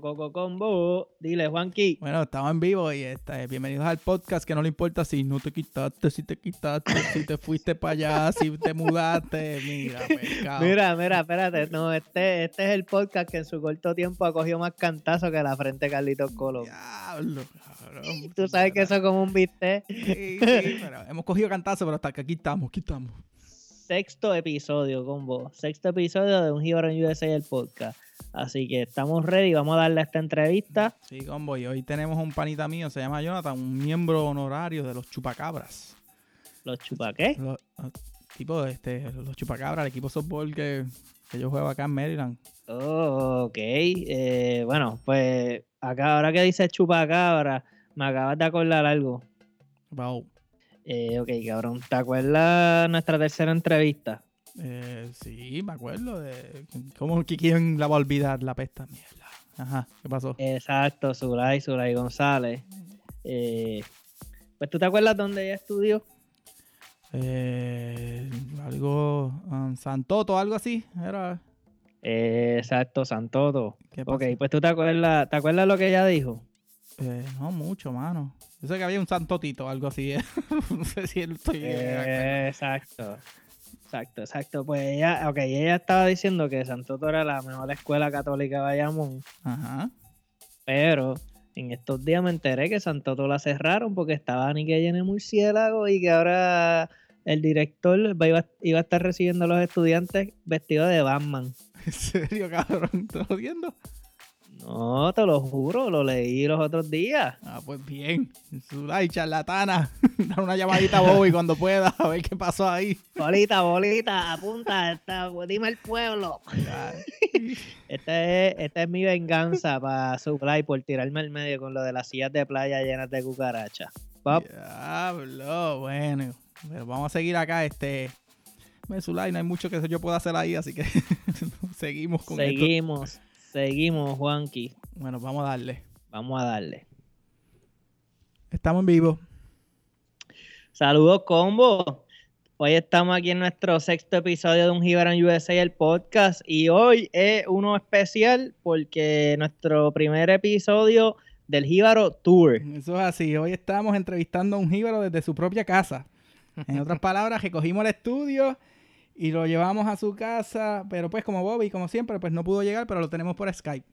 Coco Combo. Dile, Juanqui. Bueno, estamos en vivo y este, bienvenidos al podcast que no le importa si no te quitaste, si te quitaste, si te fuiste para allá, si te mudaste. Mira, pecado. Mira, mira, espérate. No, este, este es el podcast que en su corto tiempo ha cogido más cantazo que la frente de Carlitos Colón. Diablo, cabrón. Tú sabes que eso es como un viste. Sí, sí, pero hemos cogido cantazo, pero hasta que aquí estamos, aquí estamos. Sexto episodio, Combo. Sexto episodio de Un en USA, el podcast. Así que estamos ready. Vamos a darle a esta entrevista. Sí, combo, y hoy tenemos un panita mío, se llama Jonathan, un miembro honorario de los Chupacabras. ¿Los chupa qué? Los, los- tipo, este, los Chupacabras, el equipo de softball que, que yo juego acá en Maryland. Oh, ok. Eh, bueno, pues acá, ahora que dices chupacabra, me acabas de acordar algo. Wow. Eh, ok, cabrón. ¿Te acuerdas nuestra tercera entrevista? Eh, sí, me acuerdo de. ¿Cómo que quién la va a olvidar la pesta? Mierda. Ajá, ¿qué pasó? Exacto, Zulay, Zulay González. Eh, pues tú te acuerdas dónde ella estudió? Eh, algo. um, Santoto, algo así. Era. Exacto, Santoto. ¿Qué Ok, pues tú te acuerdas, ¿te acuerdas lo que ella dijo? Eh, no mucho, mano. Yo sé que había un Santotito, algo así. ¿eh? no sé si estoy. Exacto. Exacto, exacto. Pues ella, ok, ella estaba diciendo que Santoto era la mejor escuela católica de Bayamón. Ajá. Pero en estos días me enteré que Santoto la cerraron porque estaba ni que llene murciélago y que ahora el director iba, iba a estar recibiendo a los estudiantes vestidos de Batman. ¿En serio, cabrón? ¿Estás jodiendo? No, te lo juro, lo leí los otros días. Ah, pues bien. Zulay, charlatana. Dar una llamadita a Bobby cuando pueda, a ver qué pasó ahí. Bolita, bolita, apunta, esta, dime el pueblo. Ya. Esta es, esta es mi venganza para Supply por tirarme al medio con lo de las sillas de playa llenas de cucarachas. Diablo, bueno. Pero vamos a seguir acá, este. Pues, Zulay, no hay mucho que yo pueda hacer ahí, así que seguimos con esto. Seguimos, Juanqui. Bueno, vamos a darle. Vamos a darle. Estamos en vivo. Saludos, combo. Hoy estamos aquí en nuestro sexto episodio de Un Gibran USA, el podcast. Y hoy es uno especial porque nuestro primer episodio del Jíbaro Tour. Eso es así. Hoy estamos entrevistando a un jíbaro desde su propia casa. En otras palabras, recogimos el estudio y lo llevamos a su casa. Pero pues como Bobby, como siempre, pues no pudo llegar, pero lo tenemos por Skype.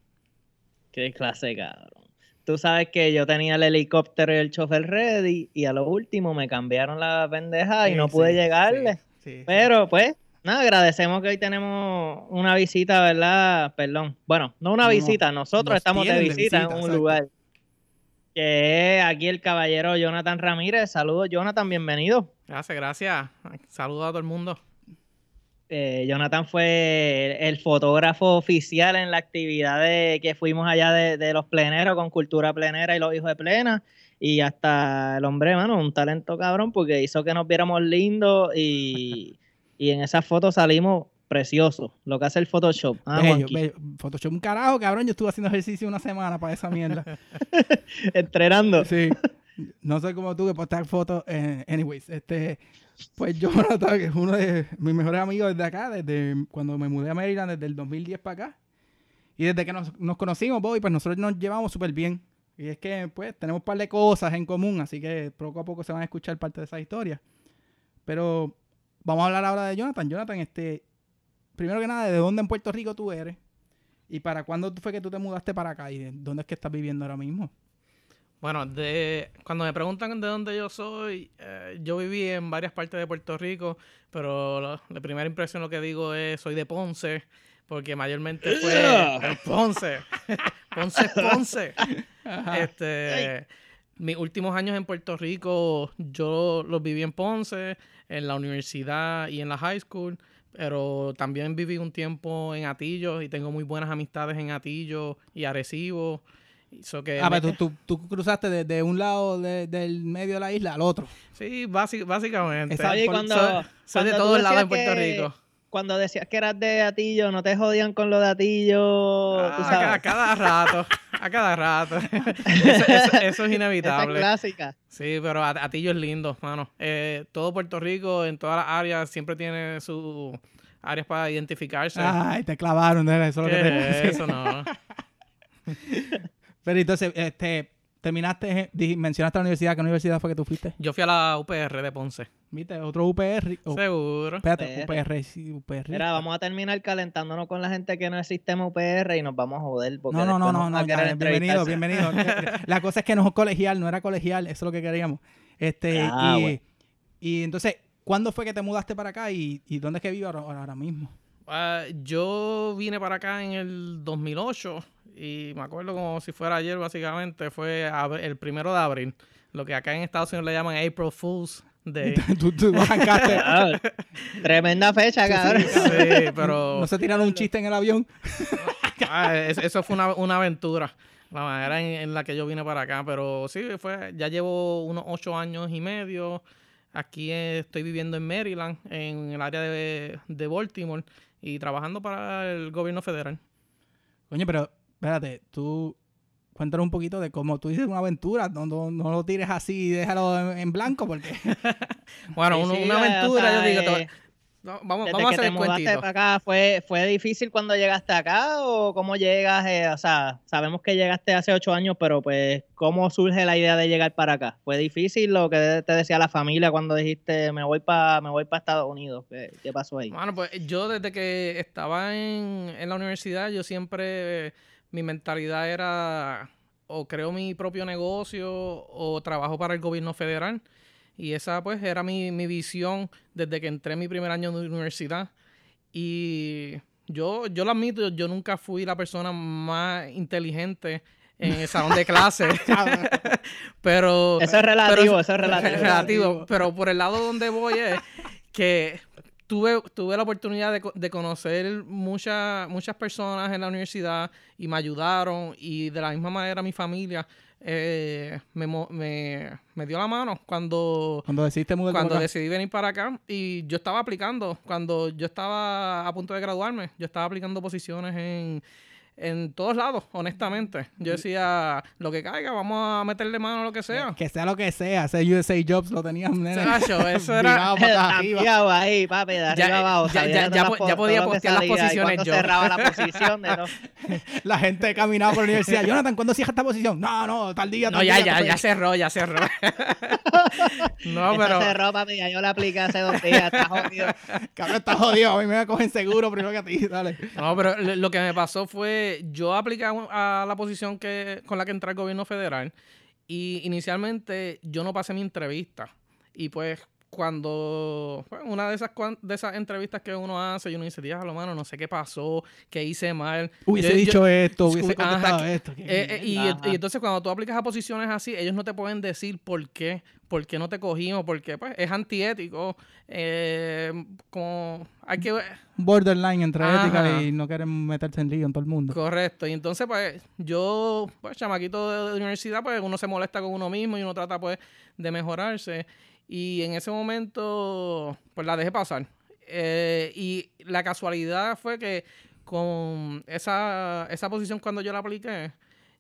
Qué clase, cabrón. Tú sabes que yo tenía el helicóptero y el chofer ready y a lo último me cambiaron la pendeja y Sí, no pude sí, llegarle. sí, sí, Pero pues, nada, agradecemos que hoy tenemos una visita, ¿verdad? Perdón. Bueno, no una No, visita, nosotros nos estamos de visita, visita, en un exacto. lugar. Que es aquí el caballero Jonathan Ramírez. Saludos, Jonathan, bienvenido. Gracias, gracias. Saludos a todo el mundo. Eh, Jonathan fue el, el fotógrafo oficial en la actividad de, que fuimos allá de, de los pleneros con Cultura Plenera y los hijos de plena. Y hasta el hombre, mano, un talento cabrón porque hizo que nos viéramos lindos y, y en esas fotos salimos preciosos. Lo que hace el Photoshop. Ah, Bello. Photoshop un carajo, cabrón. Yo estuve haciendo ejercicio una semana para esa mierda. Entrenando. Sí. No sé cómo tú que postar fotos. eh, anyways, este. Pues Jonathan, que es uno de mis mejores amigos desde acá, desde cuando me mudé a Maryland, desde el 2010 para acá. Y desde que nos, nos conocimos, Bobby, pues nosotros nos llevamos súper bien. Y es que, pues, tenemos un par de cosas en común, así que poco a poco se van a escuchar parte de esa historia. Pero vamos a hablar ahora de Jonathan. Jonathan, este, primero que nada, ¿de dónde en Puerto Rico tú eres? ¿Y para cuándo fue que tú te mudaste para acá? ¿Y de dónde es que estás viviendo ahora mismo? Bueno, de, cuando me preguntan de dónde yo soy, eh, yo viví en varias partes de Puerto Rico, pero la, la primera impresión lo que digo es soy de Ponce, porque mayormente fue Yeah. Ponce. Ponce es Ponce. Este, mis últimos años en Puerto Rico, yo los viví en Ponce, en la universidad y en la high school, pero también viví un tiempo en Atillo y tengo muy buenas amistades en Atillo y Arecibo. So que Ah, me- pero tú, tú, tú cruzaste desde un lado de- del medio de la isla al otro. Sí, básic- básicamente. Oye, cuando, soy, soy de cuando tú todos lados en Puerto que- Rico. Cuando decías que eras de Atillo, no te jodían con lo de Atillo. Ah, a, sabes. ca- a cada rato, a cada rato. eso, eso- eso es Esa es inevitable. clásica. Sí, pero Atillo es lindo, mano. Eh, todo Puerto Rico, en todas las áreas, siempre tiene sus áreas para identificarse. Ay, te clavaron, eso es lo que ¿Qué te es eso no. Pero entonces, este, terminaste, mencionaste la universidad. ¿Qué universidad fue que tú fuiste? Yo fui a la UPR de Ponce. ¿Viste? Otro UPR. Oh, Seguro. espérate, UPR. UPR, sí, UPR. Mira, vamos a terminar calentándonos con la gente que no es sistema UPR y nos vamos a joder. porque No, no, no, no, no, ya, bienvenido, bienvenido. La cosa es que no es colegial, no era colegial, eso es lo que queríamos. Este, Ah, y, bueno. y entonces, ¿cuándo fue que te mudaste para acá y, y dónde es que vives ahora, ahora mismo? Ah, yo vine para acá en el 2008 y me acuerdo como si fuera ayer, básicamente. Fue el primero de abril. Lo que acá en Estados Unidos le llaman April Fool's Day. tú, tú arrancaste. Ah, tremenda fecha, cabrón. Sí, pero ¿No se tiraron un chiste en el avión? ah, es- eso fue una, una aventura. La manera en, en la que yo vine para acá. Pero sí, fue ya llevo unos ocho años y medio. Aquí estoy viviendo en Maryland, en el área de, de Baltimore, y trabajando para el gobierno federal. Coño, pero espérate, tú cuéntanos un poquito de cómo tú dices una aventura, no, no, no lo tires así y déjalo en, en blanco porque Bueno, Sí, uno- sí, una o aventura, sea, yo digo, eh, no, vamos, Desde vamos a que hacer te el mudaste para acá, ¿fue, ¿fue difícil cuando llegaste acá o cómo llegas? eh, o sea, sabemos que llegaste hace ocho años, pero pues, ¿cómo surge la idea de llegar para acá? ¿Fue difícil lo que te decía la familia cuando dijiste, me voy para me voy para Estados Unidos? ¿Qué, qué pasó ahí? Bueno, pues yo desde que estaba en, en la universidad, yo siempre, mi mentalidad era o creo mi propio negocio o trabajo para el gobierno federal. Y esa pues era mi, mi visión desde que entré en mi primer año de universidad. Y yo, yo lo admito, yo nunca fui la persona más inteligente en el salón de clase. pero Eso es relativo, pero- eso es relativo. relativo. Pero por el lado donde voy es que tuve, tuve la oportunidad de, de conocer muchas muchas personas en la universidad y me ayudaron y de la misma manera mi familia eh, me, me, me dio la mano cuando, cuando decidiste cuando acá. decidí venir para acá y yo estaba aplicando, cuando yo estaba a punto de graduarme, yo estaba aplicando posiciones en, en todos lados, honestamente. Yo decía, lo que caiga, vamos a meterle mano a lo que sea. Que sea lo que sea, ese USA Jobs lo tenían, nene. Chacho, eso era- arriba. Ahí, papi, de arriba Ya, abajo. ya, ya, ya po- podía postear las posiciones yo. cerraba la posición de todo. La gente caminaba por la universidad. Jonathan, ¿cuándo cierra esta posición? No, no, tal día, No, tal ya, día, ya, ya cerró, ya cerró. no, Esa pero cerró, papi, ya yo la apliqué hace dos días, está jodido. Cabrón, está jodido. A mí me cogen seguro primero que a ti. Dale. No, pero lo que me pasó fue, yo apliqué a la posición que, con la que entré al gobierno federal y inicialmente yo no pasé mi entrevista. Y pues cuando, pues, una de esas, de esas entrevistas que uno hace y uno dice, diablo, mano, no sé qué pasó, qué hice mal. Hubiese Yo- yo- dicho esto, hubiese contestado esto. Eh, eh, y, y entonces cuando tú aplicas a posiciones así, ellos no te pueden decir por qué, por qué no te cogimos, porque pues es antiético. Eh, como hay que ver. Borderline entre Ajá. ética y no quieren meterse en lío en todo el mundo. Correcto. Y entonces, pues, yo, pues, chamaquito de, de universidad, pues uno se molesta con uno mismo y uno trata, pues, de mejorarse. Y en ese momento, pues la dejé pasar. Eh, y la casualidad fue que con esa, esa posición cuando yo la apliqué,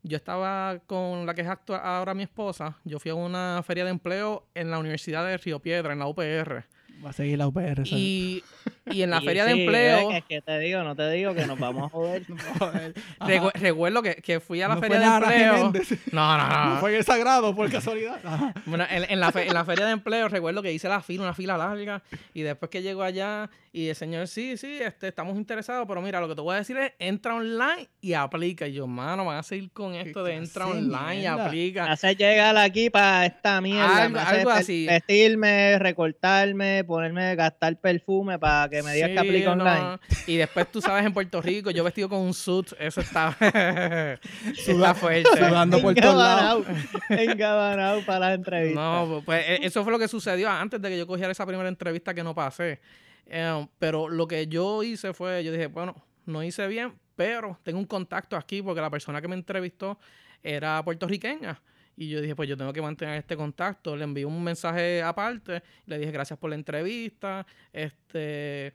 yo estaba con la que es actua- ahora mi esposa. Yo fui a una feria de empleo en la Universidad de Río Piedra, en la UPR. Va a seguir la UPR. ¿sabes? Y, y en la Y feria de empleo, Es, que te digo, no te digo que nos vamos a joder. Joder. Recu- recuerdo que, que fui a la No feria fue de empleo. No, no, no. No fue en el sagrado, por casualidad. Ajá. Bueno, en, en la fe- en la feria de empleo recuerdo que hice la fila, una fila larga, y después que llego allá y el señor, sí, sí, este, estamos interesados, pero mira, lo que te voy a decir es, entra online y aplica. Y yo, mano, van a seguir con esto de entra online y aplica. Hacer llegar aquí para esta mierda. Algo- así. Vestirme, recortarme, ponerme, gastar perfume para que me digas que no. online. Y después tú sabes, en Puerto Rico, yo vestido con un suit, eso está, está fuerte. Sudando por todos lados. Engabanao para la entrevista. No, pues eh, eso fue lo que sucedió antes de que yo cogiera esa primera entrevista que no pasé. Eh, pero lo que yo hice fue, yo dije, bueno, no hice bien, pero tengo un contacto aquí porque la persona que me entrevistó era puertorriqueña. Y yo dije, pues yo tengo que mantener este contacto. Le envié un mensaje aparte, le dije gracias por la entrevista. Este,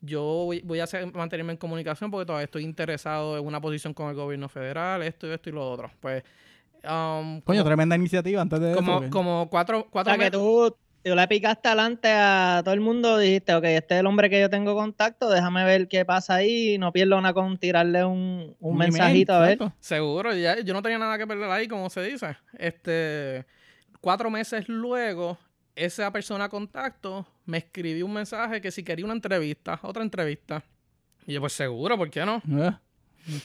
yo voy, voy a hacer- mantenerme en comunicación porque todavía estoy interesado en una posición con el gobierno federal, esto y esto y lo otro. Pues, um, Coño, como- tremenda iniciativa antes de como, como cuatro, O cuatro sea, que meses. tú, tú le picaste adelante a todo el mundo, dijiste, ok, este es el hombre que yo tengo contacto, déjame ver qué pasa ahí, no pierdo nada con tirarle un, un, Un mensajito a ver. Seguro, ya, yo no tenía nada que perder ahí, como se dice. Este, cuatro meses luego, esa persona contacto me escribió un mensaje que si quería una entrevista, otra entrevista. Y yo, pues seguro, ¿por qué no? Eh,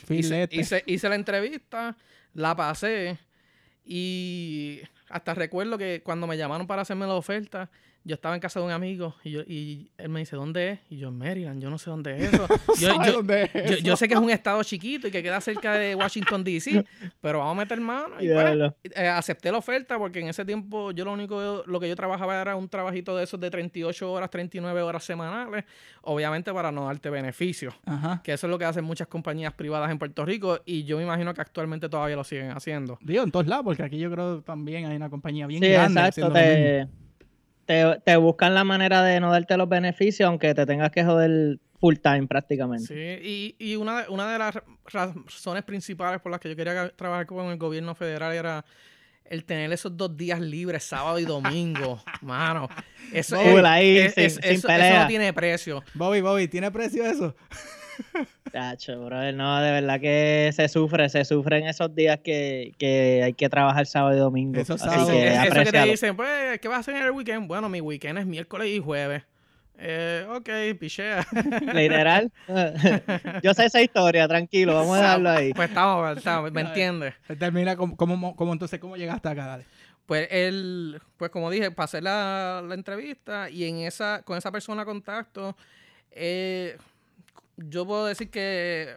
Hice, hice, hice la entrevista, la pasé y hasta recuerdo que cuando me llamaron para hacerme la oferta, yo estaba en casa de un amigo y, yo, y él me dice, ¿dónde es? Y yo, en Maryland, yo no sé dónde es eso. Yo, ¿Sabes yo- dónde es yo- eso? yo sé que es un estado chiquito y que queda cerca de Washington, D.C., pero vamos a meter mano. Y pues, Diablo. eh, acepté la oferta porque en ese tiempo yo lo único lo que yo trabajaba era un trabajito de esos de 38 horas, 39 horas semanales, obviamente para no darte beneficios. Ajá. Que eso es lo que hacen muchas compañías privadas en Puerto Rico y yo me imagino que actualmente todavía lo siguen haciendo. Digo, en todos lados, porque aquí yo creo que también hay una compañía bien Sí, grande. exacto. Te, te, buscan la manera de no darte los beneficios, aunque te tengas que joder full time prácticamente. Sí, y, y una, de- una de las ra- razones principales por las que yo quería trabajar con el gobierno federal era el tener esos dos días libres, sábado y domingo. Mano, eso, es- ahí, es- sin- es- sin eso- eso pelea. no tiene precio. Bobby, Bobby, ¿tiene precio eso? Tacho, brother, no, de verdad que se sufre, se sufre en esos días que, que hay que trabajar sábado y domingo. Esos Así sábados. que Es- eso que te dicen, pues, ¿qué vas a hacer en el weekend? Bueno, mi weekend es miércoles y jueves. Eh, ok, pichea. Literal. Yo sé esa historia, tranquilo, vamos a dejarlo ahí. Pues estamos, estamos, ¿me entiendes? Termina como, como, como entonces, ¿cómo llegaste acá? Dale. Pues él, pues como dije, pasé la, la entrevista y en esa, con esa persona contacto, eh, yo puedo decir que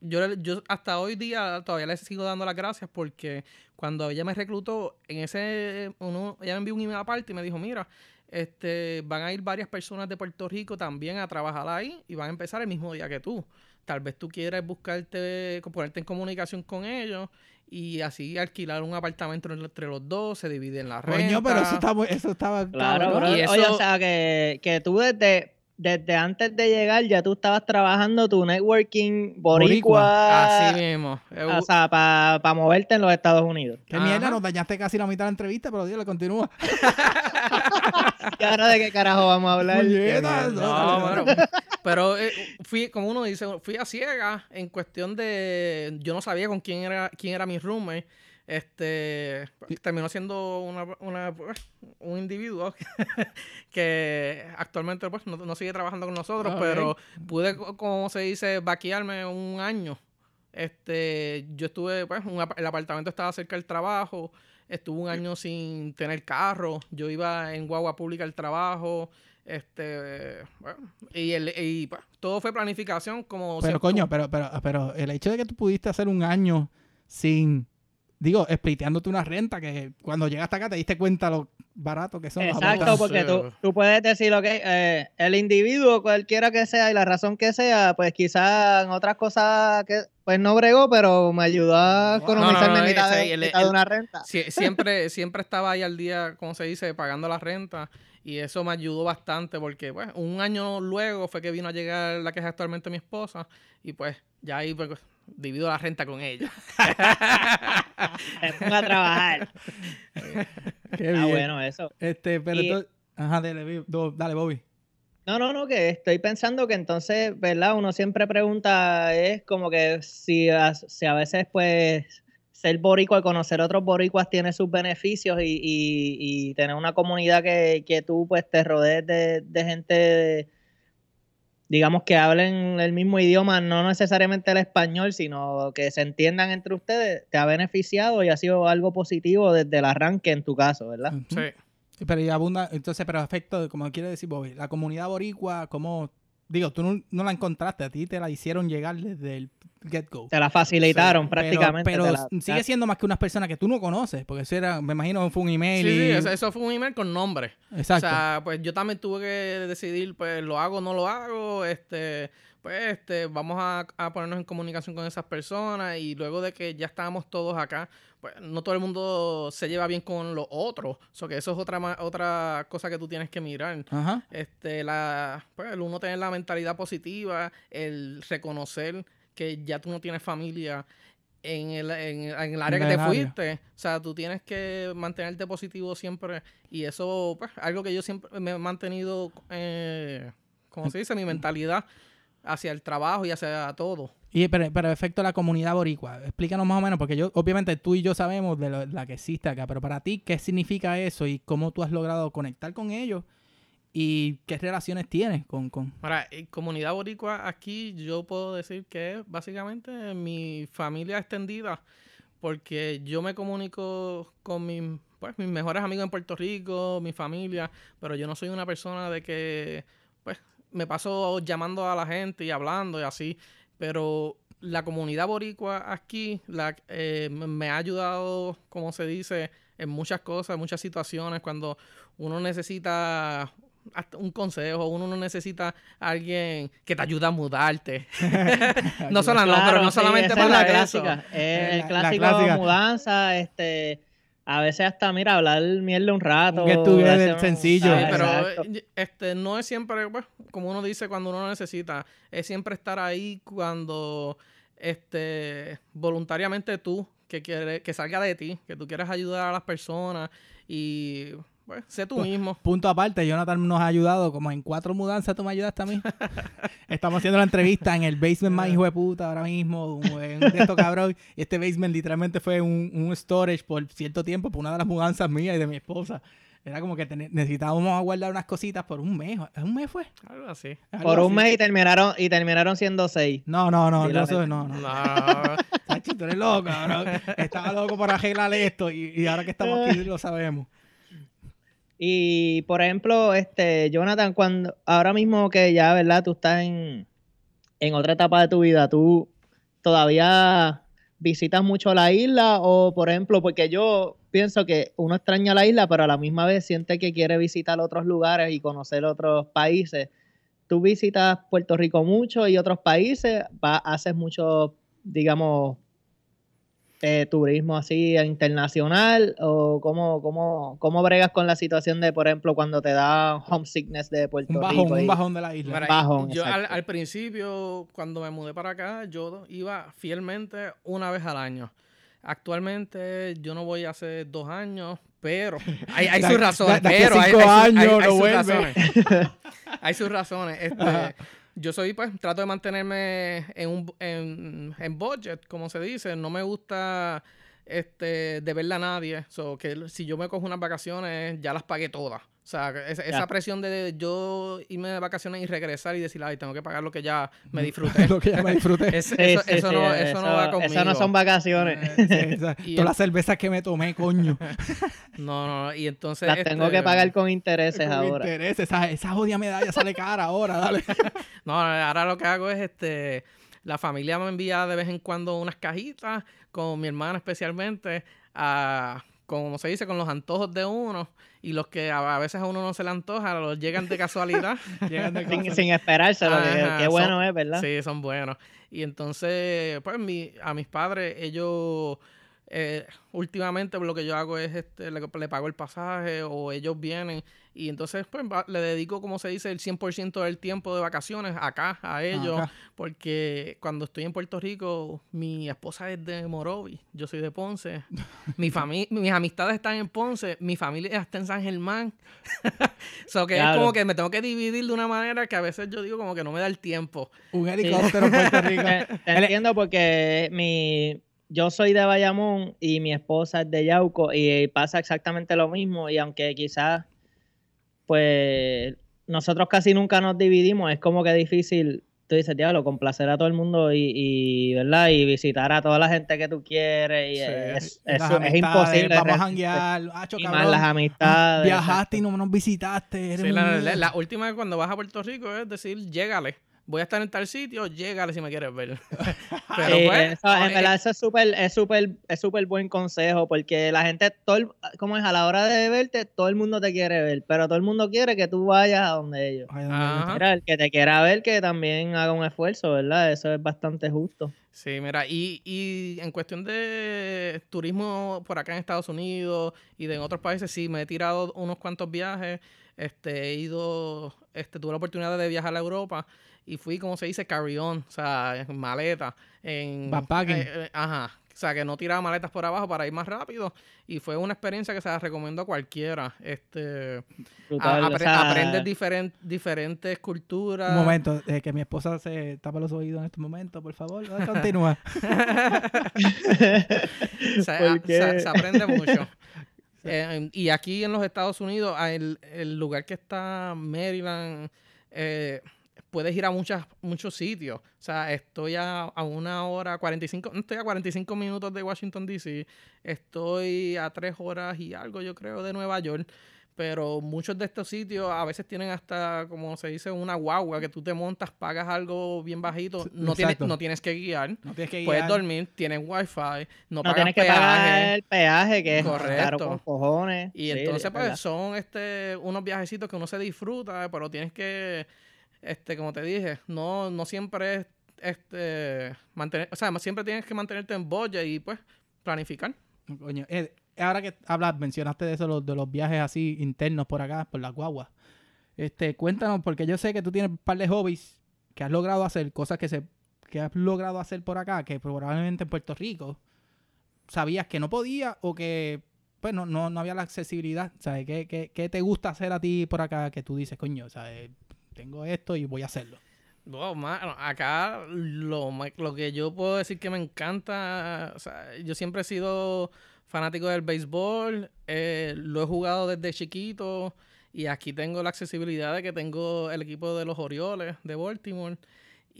yo, le- yo hasta hoy día todavía le sigo dando las gracias porque cuando ella me reclutó, en ese, uno, ella me envió un email aparte y me dijo, mira, este, van a ir varias personas de Puerto Rico también a trabajar ahí y van a empezar el mismo día que tú. Tal vez tú quieras buscarte, ponerte en comunicación con ellos y así alquilar un apartamento entre los dos, se divide en la renta. Coño, pero eso, está, muy- eso estaba. Claro. Y Oye, o sea, que, que tú desde, desde antes de llegar ya tú estabas trabajando tu networking boricua, Así mismo. Eh, o sea, para moverte en los Estados Unidos. Qué mierda, nos dañaste casi la mitad de la entrevista, pero Dios, le continúa. ¿Y ahora de qué carajo vamos a hablar? No, mierda. No, bueno, pero eh, fui, como uno dice, fui a ciega en cuestión de. Yo no sabía con quién era, quién era mi roommate. Este terminó siendo una, una, pues, un individuo que actualmente pues, no, no sigue trabajando con nosotros, Ok. pero pude, co- como se dice, vaquearme un año. Este, yo estuve, pues, un el apartamento estaba cerca del trabajo, estuve un año sin tener carro, yo iba en guagua pública al trabajo, este, bueno, y, el, y pues, todo fue planificación como... Pero coño, pero, pero, pero el hecho de que tú pudiste hacer un año sin, digo, expliteándote una renta, que cuando llegaste acá te diste cuenta lo barato que son Exacto, porque tú, tú puedes decir, ok, eh, el individuo, cualquiera que sea y la razón que sea, pues quizás en otras cosas que pues no bregó, pero me ayudó a No, economizarme no, no, mitad, ese- de, el- mitad de una renta. Sie- siempre, siempre estaba ahí al día, como se dice, pagando la renta. Y eso me ayudó bastante porque, pues, un año luego fue que vino a llegar la que es actualmente mi esposa. Y pues, ya ahí pues, divido la renta con ella. Me pongo a trabajar. Qué Ah, bien. bueno, eso. Este, pero Y- entonces- ajá, dale, dale, Bobby. No, no, no, que estoy pensando que entonces, ¿verdad? Uno siempre pregunta, es como que si a, si a veces, pues, ser boricua y conocer otros boricuas tiene sus beneficios y, y- y tener una comunidad que, que tú, pues, te rodees de, de gente, digamos, que hablen el mismo idioma, no necesariamente el español, sino que se entiendan entre ustedes, te ha beneficiado y ha sido algo positivo desde el arranque en tu caso, ¿verdad? Sí. Pero y abunda, entonces, pero afecto, como quiere decir Bobby, la comunidad boricua, como, digo, tú no, no la encontraste, a ti te la hicieron llegar desde el get-go. Te la facilitaron Pero- prácticamente. Pero, la- sigue siendo más que unas personas que tú no conoces, porque eso era, me imagino, fue un Sí, email. sí, y- eso, eso fue un email con nombre. Exacto. O sea, pues yo también tuve que decidir, pues lo hago o no lo hago, este, pues este, vamos a, a ponernos en comunicación con esas personas y luego de que ya estábamos todos acá, pues no todo el mundo se lleva bien con los otros, so que eso es otra otra cosa que tú tienes que mirar. Ajá. Este, la, pues el uno tener la mentalidad positiva, el reconocer que ya tú no tienes familia en el, en, en el área En que te área. fuiste. O sea, tú tienes que mantenerte positivo siempre. Y eso, pues, algo que yo siempre me he mantenido, eh, ¿cómo se dice? Mi mentalidad hacia el trabajo y hacia todo. Y pero, pero efecto la comunidad boricua, explícanos más o menos, porque yo, obviamente tú y yo sabemos de lo- la que existe acá, pero para ti, ¿qué significa eso y cómo tú has logrado conectar con ellos y qué relaciones tienes con... con... Ahora, en comunidad boricua aquí yo puedo decir que es básicamente mi familia extendida, porque yo me comunico con mis, pues, mis mejores amigos en Puerto Rico, mi familia, pero yo no soy una persona de que, pues, me paso llamando a la gente y hablando y así, pero la comunidad boricua aquí la, eh, me- ha ayudado, como se dice, en muchas cosas, en muchas situaciones, cuando uno necesita hasta un consejo, uno no necesita a alguien que te ayude a mudarte. no, sola- no, pero no sí, solamente es para la eso. clásica. Es Eh, el la- la clásico clásica. mudanza, este, a veces hasta, mira, hablar mierda un rato. Hacer un- sencillo. Sí, Ah, pero exacto. eh, este no es siempre, pues, como uno dice cuando uno lo necesita, es siempre estar ahí cuando este voluntariamente tú que quiere que salga de ti, que tú quieres ayudar a las personas y pues sé tú mismo. Punto aparte, Jonathan nos ha ayudado como en cuatro mudanzas, tú me ayudaste a mí. Estamos haciendo la entrevista en el basement más hijo de puta ahora mismo, en de estos cabrón. Y este basement literalmente fue un, un storage por cierto tiempo, por una de las mudanzas mías y de mi esposa. Era como que necesitábamos guardar unas cositas por un mes. ¿Un mes fue? Algo así. Algo Por un así. mes y terminaron, y terminaron siendo seis. No, no, no, Sí, no, neta. no, no. No, Sachi, tú eres loco, cabrón. Estaba loco por arreglar esto y, y ahora que estamos aquí lo sabemos. Y por ejemplo, este, Jonathan, cuando ahora mismo que ya, ¿verdad? Tú estás en, en otra etapa de tu vida, ¿tú todavía visitas mucho la isla? O, por ejemplo, porque yo pienso que uno extraña la isla, pero a la misma vez siente que quiere visitar otros lugares y conocer otros países. ¿Tú visitas Puerto Rico mucho y otros países? Va- ¿Haces mucho, digamos, eh, turismo así internacional o cómo, cómo, cómo bregas con la situación de, por ejemplo, cuando te da homesickness de Puerto Un bajón, Rico? un bajón de la isla. Mira, Bajón, yo al, principio, cuando me mudé para acá, yo iba fielmente una vez al año. Actualmente yo no voy hace dos años, pero hay, hay Da- sus razones. da- da que pero hay, cinco hay sus- años hay- hay no sus vuelve. razones. hay sus razones. Este, yo soy, pues, trato de mantenerme en un en, budget, como se dice. No me gusta este deberle a nadie. So, que si yo me cojo unas vacaciones, ya las pagué todas. O sea, esa, presión de yo irme de vacaciones y regresar y decir, ay, tengo que pagar lo que ya me disfruté. lo que ya me disfruté. Es- Sí, eso, sí, eso sí, no, eso no va conmigo. Eso no son vacaciones. Eh, todas el- las cervezas que me tomé, coño. No, no, no, y entonces... Las tengo este, que pagar con intereses Con ahora. interés. Esa, esa jodida medalla sale cara ahora, dale. No, ahora lo que hago es, este... La familia me envía de vez en cuando unas cajitas, con mi hermana especialmente, a, como se dice, con los antojos de uno. Y los que a, a veces a uno no se le antoja, los llegan de casualidad. Llegan de Sin, cosas. sin esperárselo, que- Ajá, qué bueno son- es, ¿verdad? Sí, son buenos. Y entonces, pues mi, a mis padres, ellos eh, últimamente lo que yo hago es este, le, le pago el pasaje o ellos vienen y entonces pues va- le dedico, como se dice, el 100% del tiempo de vacaciones acá, a ellos, Acá. porque cuando estoy en Puerto Rico, mi esposa es de Morovi, yo soy de Ponce, mi mis amistades están en Ponce, mi familia está en San Germán. so que Claro. es como que me tengo que dividir de una manera que a veces yo digo como que no me da el tiempo. Un helicóptero en Puerto Rico. Te, te entiendo porque mi, yo soy de Bayamón y mi esposa es de Yauco y pasa exactamente lo mismo y aunque quizás pues nosotros casi nunca nos dividimos, es como que difícil, tú dices, diablo, complacer a todo el mundo y, y, ¿verdad? Y visitar a toda la gente que tú quieres y Sí. es, Las es- imposible. Vamos a janguear. Y más las amistades. Viajaste y no nos visitaste. eres Sí, la, la- la última vez cuando vas a Puerto Rico es decir, llégale. Voy a estar en tal sitio, llégale si me quieres ver. Pero Sí, pues, eso, en eh, verdad, eso es súper, es súper, es súper buen consejo, porque la gente, todo el- como es, a la hora de verte, todo el mundo te quiere ver, pero todo el mundo quiere que tú vayas a donde ellos. Mira, el que te quiera ver, que también haga un esfuerzo, ¿verdad? Eso es bastante justo. Sí, mira, y, y en cuestión de turismo por acá en Estados Unidos y de en otros países, sí, me he tirado unos cuantos viajes. Este, he ido, este, tuve la oportunidad de viajar a Europa y fui, como se dice, carry-on, o sea, en maleta. En, Backpacking. eh, eh, ajá. sea, que no tiraba maletas por abajo para ir más rápido. Y fue una experiencia que se la recomiendo a cualquiera. Este, Brutal, a- o apre- sea, aprendes diferen- diferentes culturas. Un momento, eh, que mi esposa se tapa los oídos en este momento, por favor. Continúa. se, a- ¿Por qué? se- se aprende mucho. Eh, y aquí en los Estados Unidos, a el, el lugar que está Maryland, eh, puedes ir a muchas, muchos sitios. O sea, estoy a, a una hora 45, no estoy a 45 minutos de Washington, D.C., estoy a tres horas y algo, yo creo, de Nueva York. Pero muchos de estos sitios a veces tienen hasta, como se dice, una guagua que tú te montas, pagas algo bien bajito, no tienes, no tienes que guiar. No tienes que Puedes guiar. dormir, tienes wifi, no, no pagas tienes que peaje. pagar el peaje, que es Correcto. caro con cojones. Y Sí, entonces, es pues, verdad. son este, unos viajecitos que uno se disfruta, pero tienes que, este, como te dije, no, no siempre es, este, mantener, o sea, siempre tienes que mantenerte en budget y, pues, planificar. Coño, ahora que hablas, mencionaste de eso, de los viajes así internos por acá, por las guaguas. Este, cuéntanos, porque yo sé que tú tienes un par de hobbies que has logrado hacer, cosas que se que has logrado hacer por acá, que probablemente en Puerto Rico sabías que no podía o que pues no, no, no había la accesibilidad. ¿Sabes? ¿Qué, qué, qué te gusta hacer a ti por acá que tú dices, coño, ¿sabes? Tengo esto y voy a hacerlo? Wow, acá lo, lo que yo puedo decir que me encanta, yo siempre he sido fanático del béisbol, eh, lo he jugado desde chiquito y aquí tengo la accesibilidad de que tengo el equipo de los Orioles de Baltimore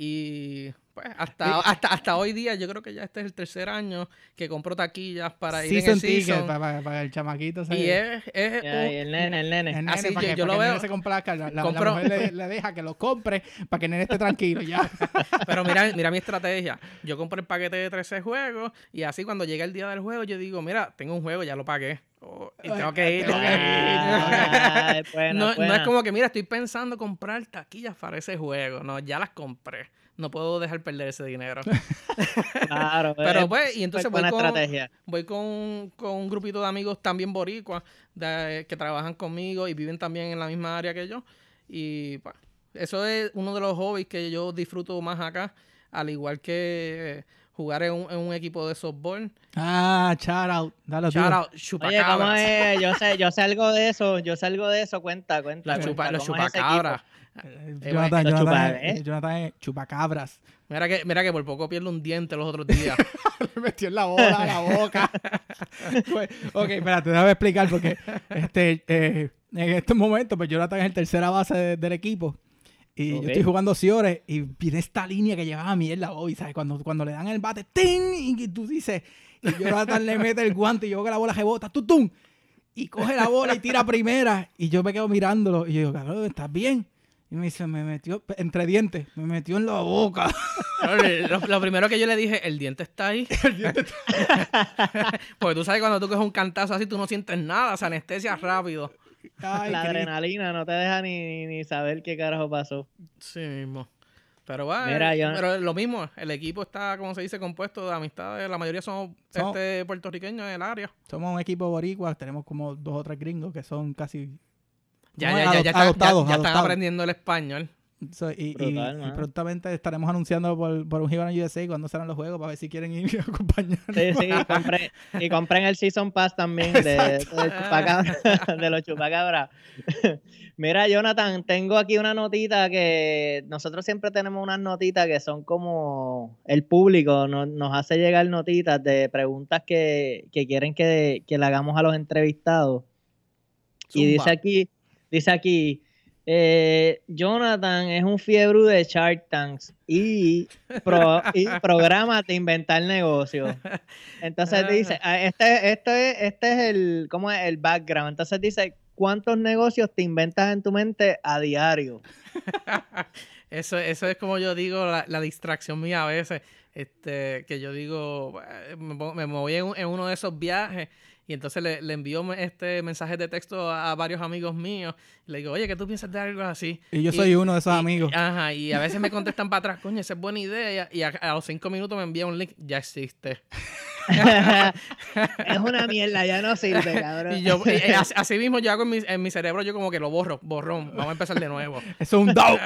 y pues hasta, hasta, hasta hoy día yo creo que ya este es el tercer año que compro taquillas para ir en Season el ticket, season para, para el chamaquito. ¿sabes? y es, es y el nene, el nene. El nene, Así para yo- que, yo para lo que el nene veo- se complazca, la, la- la compro- mujer le, le deja que lo compre para que el nene esté tranquilo ya. Pero mira, mira mi estrategia. Yo compré el paquete de 13 juegos y así cuando llega el día del juego yo digo, mira, tengo un juego, ya lo pagué. Oh, y tengo que ir. tengo que ir. Ah, buena, no, es como que, mira, estoy pensando comprar taquillas para ese juego. No, ya las compré. No puedo dejar perder ese dinero. Claro, Pero es pues, y entonces voy con, voy con, con un grupito de amigos también boricuas de- que trabajan conmigo y viven también en la misma área que yo. Y pues, eso es uno de los hobbies que yo disfruto más acá, al igual que jugar en un, en un equipo de softball. Ah, shout out. Dale, tío. Shout out, Oye, ¿cómo chupacabras. es? Yo sé, yo sé algo de eso, yo sé algo de eso, cuenta, cuenta. La cuenta, chupa, los ¿cómo es ese chupacabras. Eh, Eh, Jonathan, bueno, Jonathan, chupa- ¿eh? Jonathan es chupacabras. Mira que, mira que por poco pierdo un diente los otros días. Le metió en la bola, la boca. Pues, ok, espérate, déjame explicar porque este, eh, en estos momentos, pues Jonathan es el tercera base de- del equipo. Y yo estoy jugando Ciores y viene esta línea que llevaba mierda hoy, ¿sabes? Cuando, cuando le dan el bate, ¡ting! Y tú dices, y Jonathan le mete el guante y yo que la bola rebota, ¡tutum! Y coge la bola y tira a primera. Y yo me quedo mirándolo y yo digo, cabrón, ¿estás bien? Y me dice, me metió, entre dientes, me metió en la boca. lo, lo primero que yo le dije, el diente está ahí. Porque tú sabes cuando tú coges un cantazo así, tú no sientes nada, se anestesia rápido. Ay, La adrenalina no te deja ni, ni saber qué carajo pasó. Sí mismo. Pero bueno, Mira, yo- pero lo mismo, el equipo está, como se dice, compuesto de amistades. La mayoría son Son- este, puertorriqueños en el área. Somos un equipo boricua, tenemos como dos o tres gringos que son casi... Ya, Somos ya, ya, ya, están- ya- adoptados, ya están adoptados. aprendiendo el español. So- y, y- Brutal, y prontamente estaremos anunciando por, por un Giban USA cuando serán los juegos para ver si quieren ir a acompañar. Sí, sí, compré, y compren el Season Pass también de, de, chupacabra- de los chupacabras. Mira, Jonathan, tengo aquí una notita que nosotros siempre tenemos unas notitas que son como el público no- nos hace llegar notitas de preguntas que, que quieren que, que le hagamos a los entrevistados. Y dice aquí, dice aquí, eh, Jonathan es un fiebre de Shark Tanks y, pro- y programas de inventar negocios. Entonces dice, ah, este, este, es- este es el, ¿cómo es? El background. Entonces dice, ¿cuántos negocios te inventas en tu mente a diario? Eso, eso es como yo digo, la, la distracción mía a veces. Este, que yo digo, me, me voy en, en uno de esos viajes y entonces le, le envío me- este mensaje de texto a, a varios amigos míos. Y le digo, oye, ¿qué tú piensas de algo así? Y yo soy uno de esos y- amigos. Ajá, y a veces me contestan para atrás, coño, esa es buena idea. Y a, a los cinco minutos me envía un link, ya existe. es una mierda, ya no sirve, cabrón. Y yo, y, así, así mismo yo hago en mi, en mi cerebro, yo como que lo borro, borrón, vamos a empezar de nuevo. Eso es un doubt.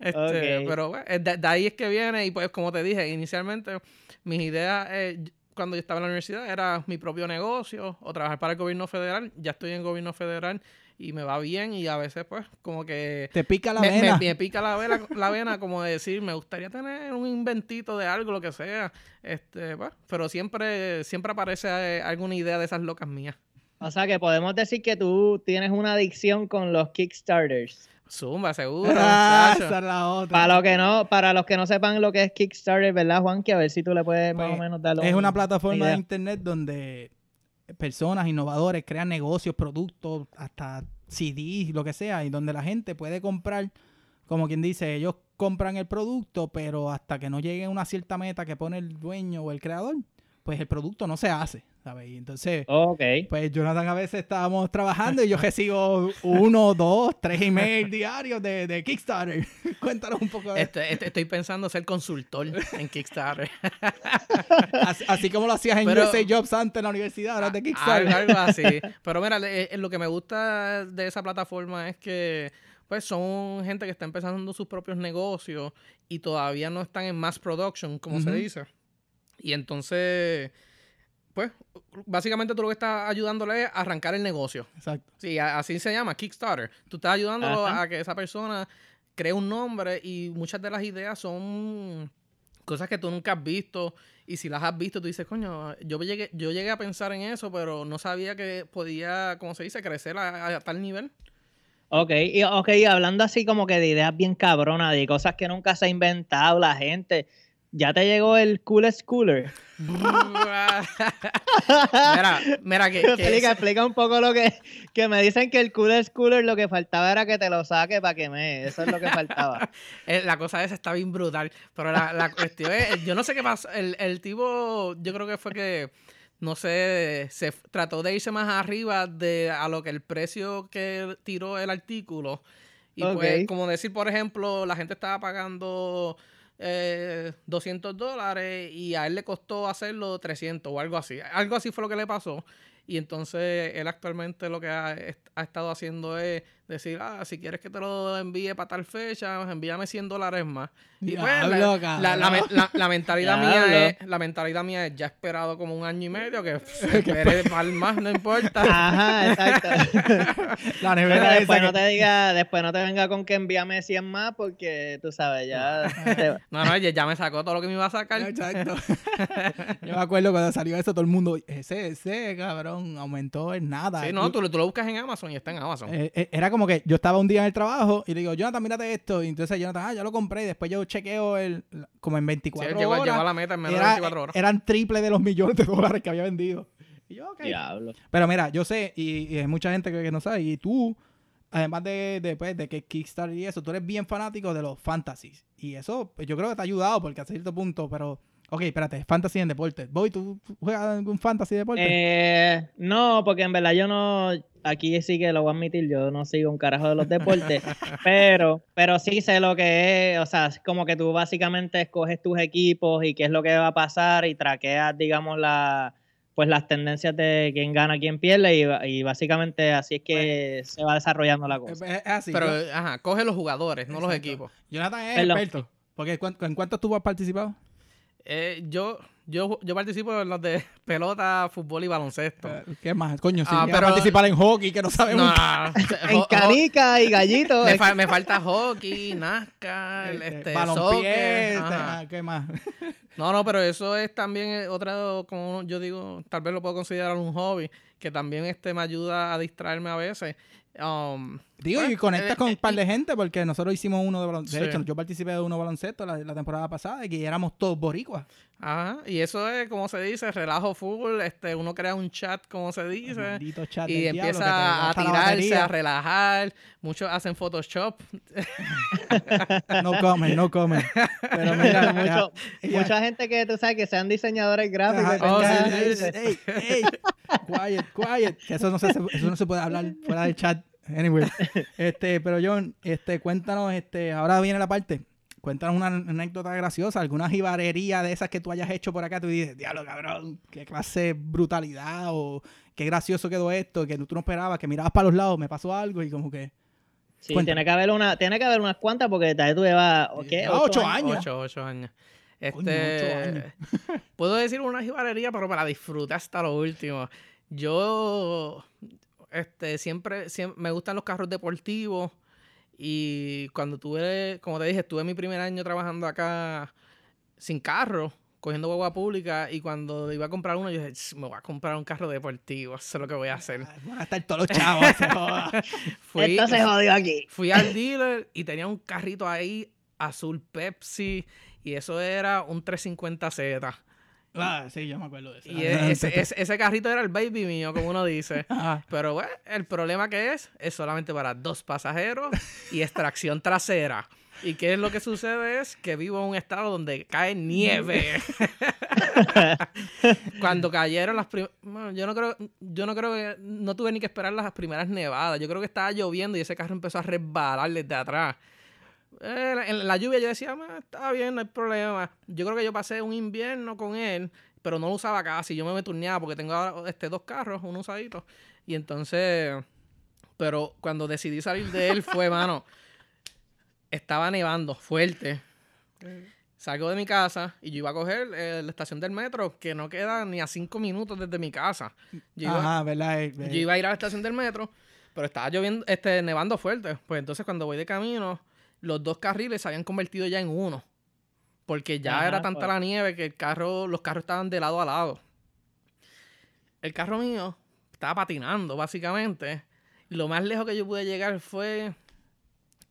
Este. Pero bueno, eh, de, de ahí es que viene y pues como te dije, inicialmente mis ideas eh, cuando yo estaba en la universidad era mi propio negocio o trabajar para el gobierno federal. Ya estoy en gobierno federal y me va bien y a veces pues como que Te pica la me, vena. me pica la vena, la vena como de decir, me gustaría tener un inventito de algo, lo que sea. Este, pues, pero siempre, siempre aparece eh, alguna idea de esas locas mías. O sea que podemos decir que tú tienes una adicción con los Kickstarters. Zumba, seguro. Ah, muchacho. esa es la otra. Para los que no, para los que no sepan lo que es Kickstarter, ¿verdad, Juan? Que a ver si tú le puedes más Pues, o menos dar Es un- una plataforma de internet donde personas, innovadores, crean negocios, productos, hasta CDs, lo que sea, y donde la gente puede comprar, como quien dice, ellos compran el producto, pero hasta que no llegue a una cierta meta que pone el dueño o el creador, pues el producto no se hace, ¿sabes? Y entonces, Ok. pues Jonathan a veces estábamos trabajando y yo recibo uno, dos, tres emails diarios de, de Kickstarter. Cuéntanos un poco de Este- este- estoy pensando ser consultor en Kickstarter. Así, así como lo hacías en Pero- USA Jobs antes en la universidad, ahora de Kickstarter. algo así. Pero mira, eh, lo que me gusta de esa plataforma es que pues son gente que está empezando sus propios negocios y todavía no están en mass production, como se dice. Y entonces, pues, básicamente tú lo que estás ayudándole es a arrancar el negocio. Exacto. Sí, así se llama, Kickstarter. Tú estás ayudándolo Ajá. a que esa persona cree un nombre y muchas de las ideas son cosas que tú nunca has visto y si las has visto tú dices, coño, yo llegué, yo llegué a pensar en eso, pero no sabía que podía, como se dice, crecer a, a tal nivel. Ok, y okay, hablando así como que de ideas bien cabronas, de cosas que nunca se ha inventado la gente. ¿Ya te llegó el coolest cooler? mira, mira que, que explica, explica un poco lo que, que me dicen que el coolest cooler lo que faltaba era que te lo saque para que me. Eso es lo que faltaba. Eh, la cosa esa está bien brutal. Pero la, la cuestión es, yo no sé qué pasó. El, el tipo, yo creo que fue que, no sé, se trató de irse más arriba de a lo que el precio que tiró el artículo. Y pues, como decir, por ejemplo, la gente estaba pagando eh, 200 dólares y a él le costó hacerlo 300 o algo así. Algo así fue lo que le pasó. Y entonces él actualmente lo que ha, ha estado haciendo es decir, ah, si quieres que te lo envíe para tal fecha, envíame 100 dólares más. Y pues, la, la- la- mentalidad mía es, la mentalidad mía es, ya he esperado como un año y medio, que esperé mal más, no importa. Ajá, exacto. La nevera después esa no que- te diga, después no te venga con que envíame 100 más porque tú sabes, ya. te- No, no, ya, ya me sacó todo lo que me iba a sacar. Exacto. Yo me acuerdo cuando salió eso, todo el mundo, ese, ese cabrón aumentó en nada. Sí, no, tú, lo- tú lo buscas en Amazon y está en Amazon. Eh, eh, era como que yo estaba un día en el trabajo y le digo, Jonathan, mírate esto. Y entonces Jonathan, ah, ya lo compré. Y después yo chequeo el, como en Sí, 24 llegó, horas. llegó a la meta en menos de era- 24 horas. Eran triple de los millones de dólares que había vendido. Y yo, ok. Diablo. Pero mira, yo sé, y, y hay mucha gente que, que no sabe, y tú, además de, de, pues, de que Kickstarter y eso, tú eres bien fanático de los fantasies. Y eso, pues, yo creo que te ha ayudado, porque a cierto punto, pero, ok, espérate, fantasy en deporte. Voy, ¿tú juegas algún fantasy de deporte? Eh, no, porque en verdad yo no, aquí sí que lo voy a admitir, yo no sigo un carajo de los deportes, pero, pero sí sé lo que es, o sea, es como que tú básicamente escoges tus equipos y qué es lo que va a pasar y traqueas, digamos, la, pues las tendencias de quién gana, quién pierde y, básicamente así es que se va desarrollando la cosa. es así. Pero, yo- ajá, coge los jugadores, no los equipos. Jonathan es Perdón. experto. Porque ¿cuán- ¿en cuántos tú has participado? Eh, yo, yo, yo participo en los de pelota, fútbol y baloncesto. Eh, ¿Qué más? Coño, si Ah, pero- participar en hockey, que no No, sabemos. no. En canica y gallito. me, fa- me falta hockey, NASCAR, este, balompié, soccer, este, ajá. ah, ¿qué más? No, no, pero eso es también eh, otra, como yo digo, tal vez lo puedo considerar un hobby, que también este me ayuda a distraerme a veces. Um, Digo, y conectas eh, con un eh, par de gente, porque nosotros hicimos uno de baloncesto. De Sí. hecho, yo participé de uno de baloncesto la, la temporada pasada y éramos todos boricuas. Ajá, y eso es, como se dice, relajo full, este, uno crea un chat, como se dice, chat y diablo empieza a tirarse, a relajar, muchos hacen Photoshop. No comen, no comen. Pero mira, mucho- mucha gente que tú sabes que sean diseñadores gráficos. Oh, tengan- sí, sí, ey, ey, quiet, quiet. Que eso no se, eso no se puede hablar fuera del chat. Anyway, este, pero John, este, cuéntanos, este, ahora viene la parte. cuéntanos una anécdota graciosa, alguna jibarería de esas que tú hayas hecho por acá, tú dices, diablo, cabrón, qué clase de brutalidad o qué gracioso quedó esto, que tú no esperabas, que mirabas para los lados, me pasó algo y como que... Sí, tiene que haber una, tiene que haber unas cuantas porque tú llevas, ¿qué? Ocho, años. Ocho, ocho años. Este, puedo decir una jibarería, pero me la disfruté hasta lo último. Yo, este, siempre, siempre me gustan los carros deportivos y cuando tuve, como te dije, estuve mi primer año trabajando acá sin carro, cogiendo guagua pública y cuando iba a comprar uno, yo dije, me voy a comprar un carro deportivo, eso es lo que voy a hacer. Van a estar todos los chavos. fui, Esto se jodió aquí. Fui al dealer y tenía un carrito ahí azul Pepsi y eso era un 350Z. Ah, sí, yo me acuerdo de eso. Y ese, ese, carrito era el baby mío, como uno dice. Pero bueno, el problema que es, es solamente para dos pasajeros y extracción trasera. ¿Y qué es lo que sucede? Es que vivo en un estado donde cae nieve. Cuando cayeron las primeras... yo no creo, yo no creo que... No tuve ni que esperar las primeras nevadas. Yo creo que estaba lloviendo y ese carro empezó a resbalar desde atrás. Eh, en la lluvia yo decía, está bien, no hay problema. Yo creo que yo pasé un invierno con él, pero no lo usaba casi. Yo me, turneaba porque tengo ahora este, dos carros, uno usadito. Y entonces, pero cuando decidí salir de él fue, mano, estaba nevando fuerte. Salgo de mi casa y yo iba a coger eh, la estación del metro, que no queda ni a cinco minutos desde mi casa. Yo Ajá, ¿verdad? Yo iba a ir a la estación del metro, pero estaba lloviendo, este, nevando fuerte. Pues entonces cuando voy de camino los dos carriles se habían convertido ya en uno. Porque ya era tanta pues. la nieve que el carro, los carros estaban de lado a lado. El carro mío estaba patinando, básicamente. Y lo más lejos que yo pude llegar fue.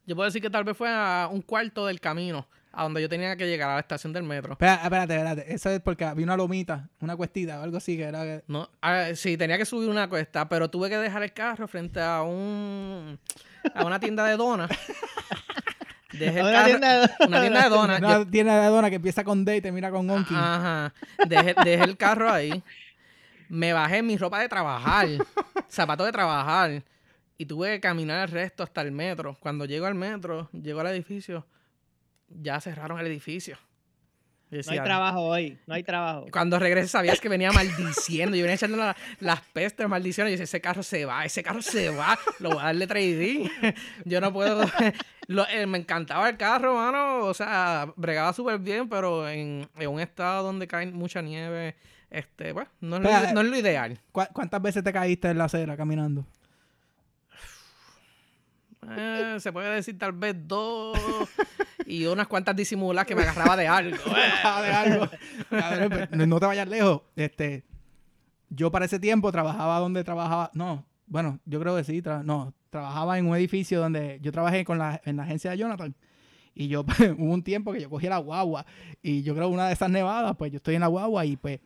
Yo puedo decir que tal vez fue a un cuarto del camino a donde yo tenía que llegar a la estación del metro. Espérate, espérate, espérate. Eso es porque había una lomita, una cuestita o algo así que era. No, sí, tenía que subir una cuesta, pero tuve que dejar el carro frente a un. a una tienda de donas. Dejé una, tienda de... una tienda de donas. Una tienda de donas que empieza con D y termina con Onky. Ajá. Dejé, dejé, el carro ahí. Me bajé mi ropa de trabajar, zapatos de trabajar. Y tuve que caminar el resto hasta el metro. Cuando llego al metro, llego al edificio, ya cerraron el edificio no hay trabajo hoy, no hay trabajo. Cuando regresé sabías que venía maldiciendo, yo venía echando las pestes, maldiciones, y dice, ese carro se va, ese carro se va, lo voy a darle 3D. Yo no puedo... Eh, me encantaba el carro, mano, o sea, bregaba súper bien, pero en, un estado donde cae mucha nieve, este, pues, no es, lo, ideal. ¿Cuántas veces te caíste en la acera caminando? Eh, se puede decir tal vez dos y unas cuantas disimulas que me agarraba de algo. no te vayas lejos. Este, yo para ese tiempo trabajaba donde trabajaba. No, bueno, yo creo que sí. no, trabajaba en un edificio donde yo trabajé con la, en la agencia de Jonathan. Y yo, hubo un tiempo que yo cogí la guagua. Y yo creo una de esas nevadas, pues yo estoy en la guagua y pues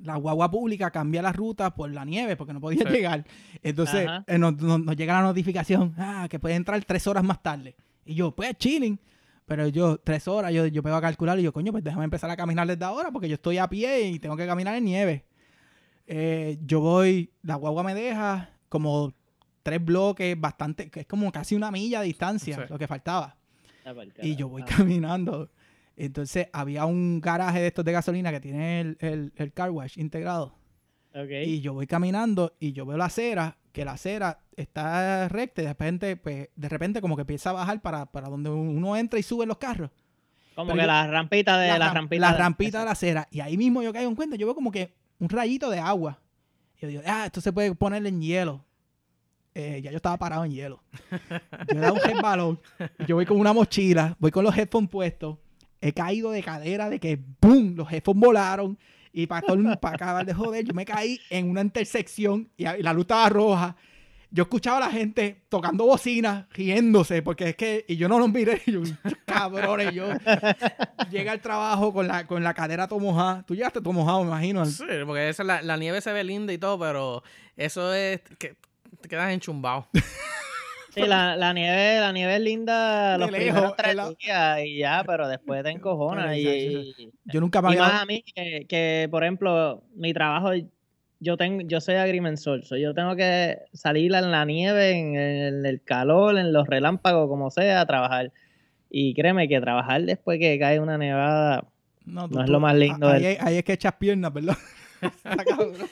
la guagua pública cambia la ruta por la nieve porque no podía llegar. Entonces eh, nos, llega la notificación, ah, que puede entrar tres horas más tarde. Y yo, pues chilling. Pero yo, tres horas, yo, yo pego a calcular y yo, coño, pues déjame empezar a caminar desde ahora porque yo estoy a pie y tengo que caminar en nieve. Eh, yo voy, la guagua me deja como tres bloques, bastante, que es como casi una milla de distancia, lo que faltaba. Ah, y yo voy caminando. Entonces había un garaje de estos de gasolina que tiene el, el, car wash integrado. Y yo voy caminando y yo veo la acera que la acera está recta y de repente, pues, de repente como que empieza a bajar para, para donde uno entra y sube los carros. Como que la rampita de la, rampita. La rampita de la acera. Y ahí mismo yo caigo en cuenta, yo veo como que un rayito de agua. Y yo digo, ah, esto se puede poner en hielo. Eh, ya yo estaba parado en hielo. Yo era un balón. Yo voy con una mochila, voy con los headphones puestos. He caído de cadera de que ¡boom! Los headphones volaron. Y para, para acabar de joder, yo me caí en una intersección y la luz estaba roja. Yo escuchaba a la gente tocando bocina, riéndose, porque es que, y yo no los miré, yo, cabrones, yo llegué al trabajo con la, con la cadera tomojada. Tú llegaste tomojado, me imagino. Sí, porque esa, la, la nieve se ve linda y todo, pero eso es que te quedas enchumbado. Sí, la, la, nieve, la nieve es linda los primeros tres días y ya, pero después te encojonas. y, yo nunca me había... más a mí que, por ejemplo, mi trabajo, yo tengo, yo soy agrimensor, yo tengo que salir en la nieve, en, el calor, en los relámpagos, como sea, a trabajar. Y créeme que trabajar después que cae una nevada no, no es lo más lindo. Ahí, ahí, es que echas piernas, perdón.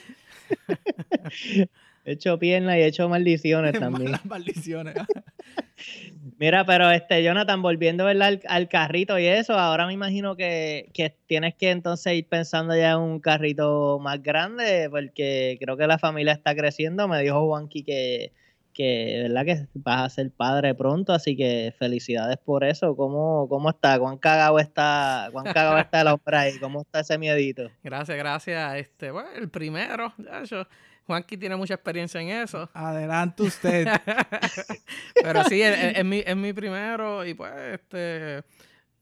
he hecho piernas y he hecho maldiciones también. maldiciones. Mira, pero este, Jonathan, volviendo Al, al, carrito y eso, ahora me imagino que, que, tienes que entonces ir pensando ya en un carrito más grande, porque creo que la familia está creciendo. Me dijo Juanqui que, que, ¿verdad? que vas a ser padre pronto, así que felicidades por eso. ¿Cómo, cómo está? ¿Cuán cagado está, cuán cagado está el hombre ahí? ¿Cómo está ese miedito? Gracias, gracias. Este, bueno, el primero, ya yo Juanqui tiene mucha experiencia en eso. Adelante usted. Pero sí, es, mi, es mi primero y pues, este,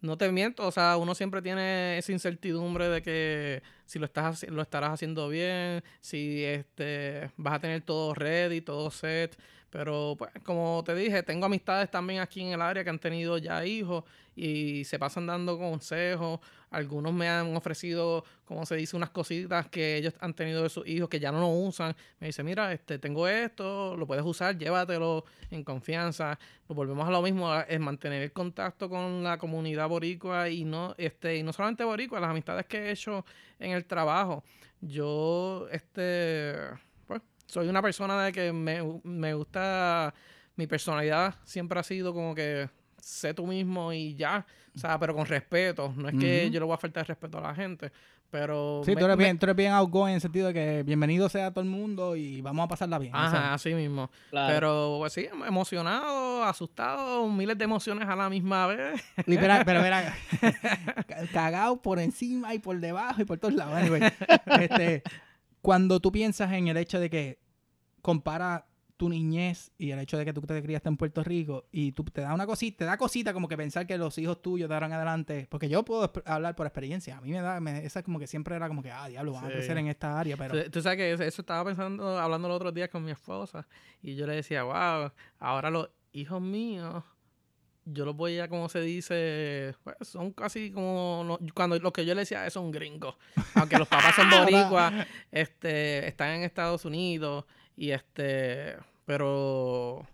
no te miento, o sea, uno siempre tiene esa incertidumbre de que si lo estás lo estarás haciendo bien, si este vas a tener todo ready, todo set, pero pues como te dije, tengo amistades también aquí en el área que han tenido ya hijos y se pasan dando consejos. Algunos me han ofrecido, como se dice, unas cositas que ellos han tenido de sus hijos que ya no lo usan. Me dice, mira, este, tengo esto, lo puedes usar, llévatelo en confianza. Nos volvemos a lo mismo, es mantener el contacto con la comunidad boricua y no, este, y no solamente boricua, las amistades que he hecho en el trabajo. Yo, este, pues, soy una persona de que me, me gusta, mi personalidad siempre ha sido como que sé tú mismo y ya. O sea, pero con respeto. No es que yo le voy a faltar respeto a la gente. Pero. Sí, tú, eres bien, tú eres bien outgoing en el sentido de que bienvenido sea a todo el mundo y vamos a pasarla bien. Ajá, así mismo. Pero, pues sí, emocionado, asustado, miles de emociones a la misma vez. pero, pero mira, cagado por encima y por debajo y por todos lados. este, cuando tú piensas en el hecho de que compara tu niñez y el hecho de que tú te criaste en Puerto Rico y tú te da una cosita, te da cosita como que pensar que los hijos tuyos darán adelante, porque yo puedo hablar por experiencia, a mí me da, esa como que siempre era como que, ah, diablo, van a crecer en esta área, pero... Tú, sabes que eso, estaba pensando, hablando los otros días con mi esposa y yo le decía, wow, ahora los hijos míos yo los voy a, como se dice, pues, son casi como cuando lo que yo le decía son gringos. Aunque los papás son boricuas, este, están en Estados Unidos y este, pero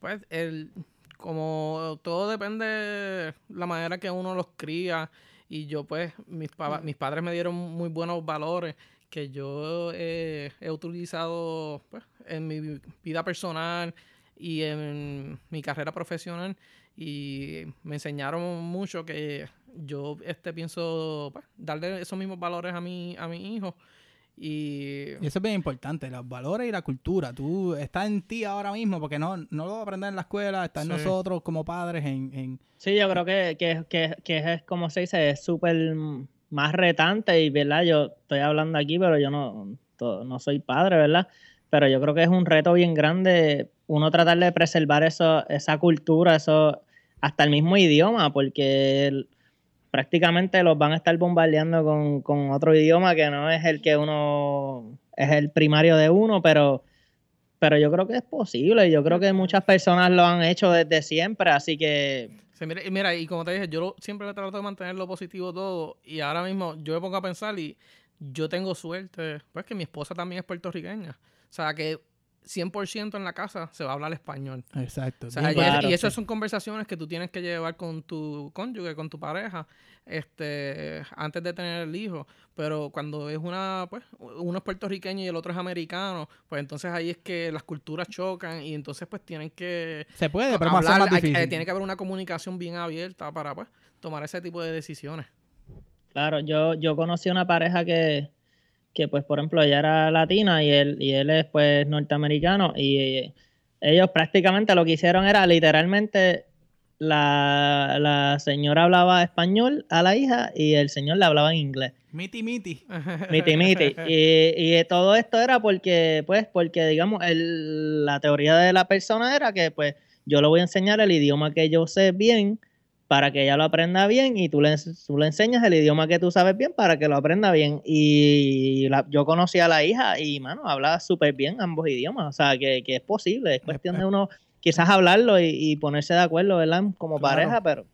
pues el como todo depende de la manera que uno los cría y yo pues mis, mis padres me dieron muy buenos valores que yo he utilizado pues, en mi vida personal y en mi carrera profesional y me enseñaron mucho que yo este pienso pues, darle esos mismos valores a mi a mi hijo y... eso es bien importante, los valores y la cultura. Tú está en ti ahora mismo, porque no, no lo vas a aprender en la escuela, está en nosotros como padres en, Sí, yo creo que, que, que, que es, como se dice, es súper más retante y, ¿verdad? Yo estoy hablando aquí, pero yo no, no soy padre, ¿verdad? Pero yo creo que es un reto bien grande uno tratar de preservar eso, esa cultura, eso, hasta el mismo idioma, porque prácticamente los van a estar bombardeando con, otro idioma que no es el que uno es el primario de uno, pero, pero yo creo que es posible. Yo creo que muchas personas lo han hecho desde siempre, así que... mira, y como te dije, yo siempre trato de mantener lo positivo todo y ahora mismo yo me pongo a pensar y yo tengo suerte, pues que mi esposa también es puertorriqueña. O sea, que 100% en la casa se va a hablar español. Exacto. y, eso son conversaciones que tú tienes que llevar con tu cónyuge, con tu pareja, este, antes de tener el hijo. Pero cuando es una, pues, uno es puertorriqueño y el otro es americano, pues entonces ahí es que las culturas chocan y entonces pues tienen que... Se puede, pero hablar, más difícil. tiene que haber una comunicación bien abierta para pues tomar ese tipo de decisiones. Claro, yo, yo conocí una pareja que que pues por ejemplo ella era latina y él, y él es pues norteamericano y ellos prácticamente lo que hicieron era literalmente la, la, señora hablaba español a la hija y el señor le hablaba en inglés. Miti miti. Miti miti. Y, y todo esto era porque, pues, porque digamos, el, la teoría de la persona era que pues yo le voy a enseñar el idioma que yo sé bien para que ella lo aprenda bien y tú le, tú le enseñas el idioma que tú sabes bien para que lo aprenda bien. Y yo conocí a la hija y, mano, habla súper bien ambos idiomas. O sea, que, es posible. Es cuestión de uno quizás hablarlo y, ponerse de acuerdo, ¿verdad? Como pareja, pero...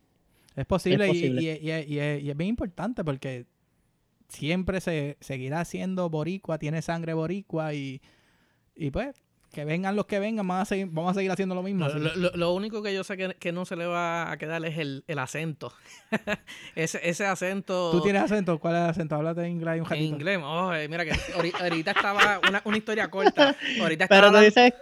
Es posible, Y, es bien importante porque siempre se seguirá siendo boricua, tiene sangre boricua y, y pues que vengan los que vengan, vamos a seguir, vamos a seguir haciendo lo mismo. Lo, lo- lo único que yo sé que, que no se le va a quedar es el, el acento. ese, ese acento ¿Tú tienes acento? ¿Cuál es el acento? Háblate en inglés un en ratito. inglés. Oh, eh, mira que ahorita, estaba una, una historia corta. Ahorita estaba Pero tú dices,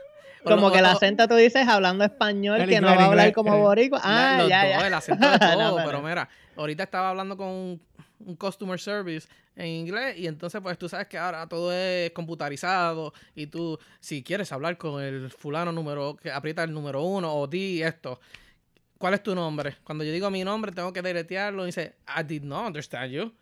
como que el acento tú dices hablando español, El que no inglés, va a hablar inglés, como boricua. Ah, los ya, dos, ya. el acento de No, todo, pero- pero mira, ahorita estaba hablando con un, customer service en inglés y entonces pues tú sabes que ahora todo es computarizado y tú si quieres hablar con el fulano número que aprieta el número uno o di esto. ¿Cuál es tu nombre? Cuando yo digo mi nombre tengo que deletearlo y dice I did not understand you.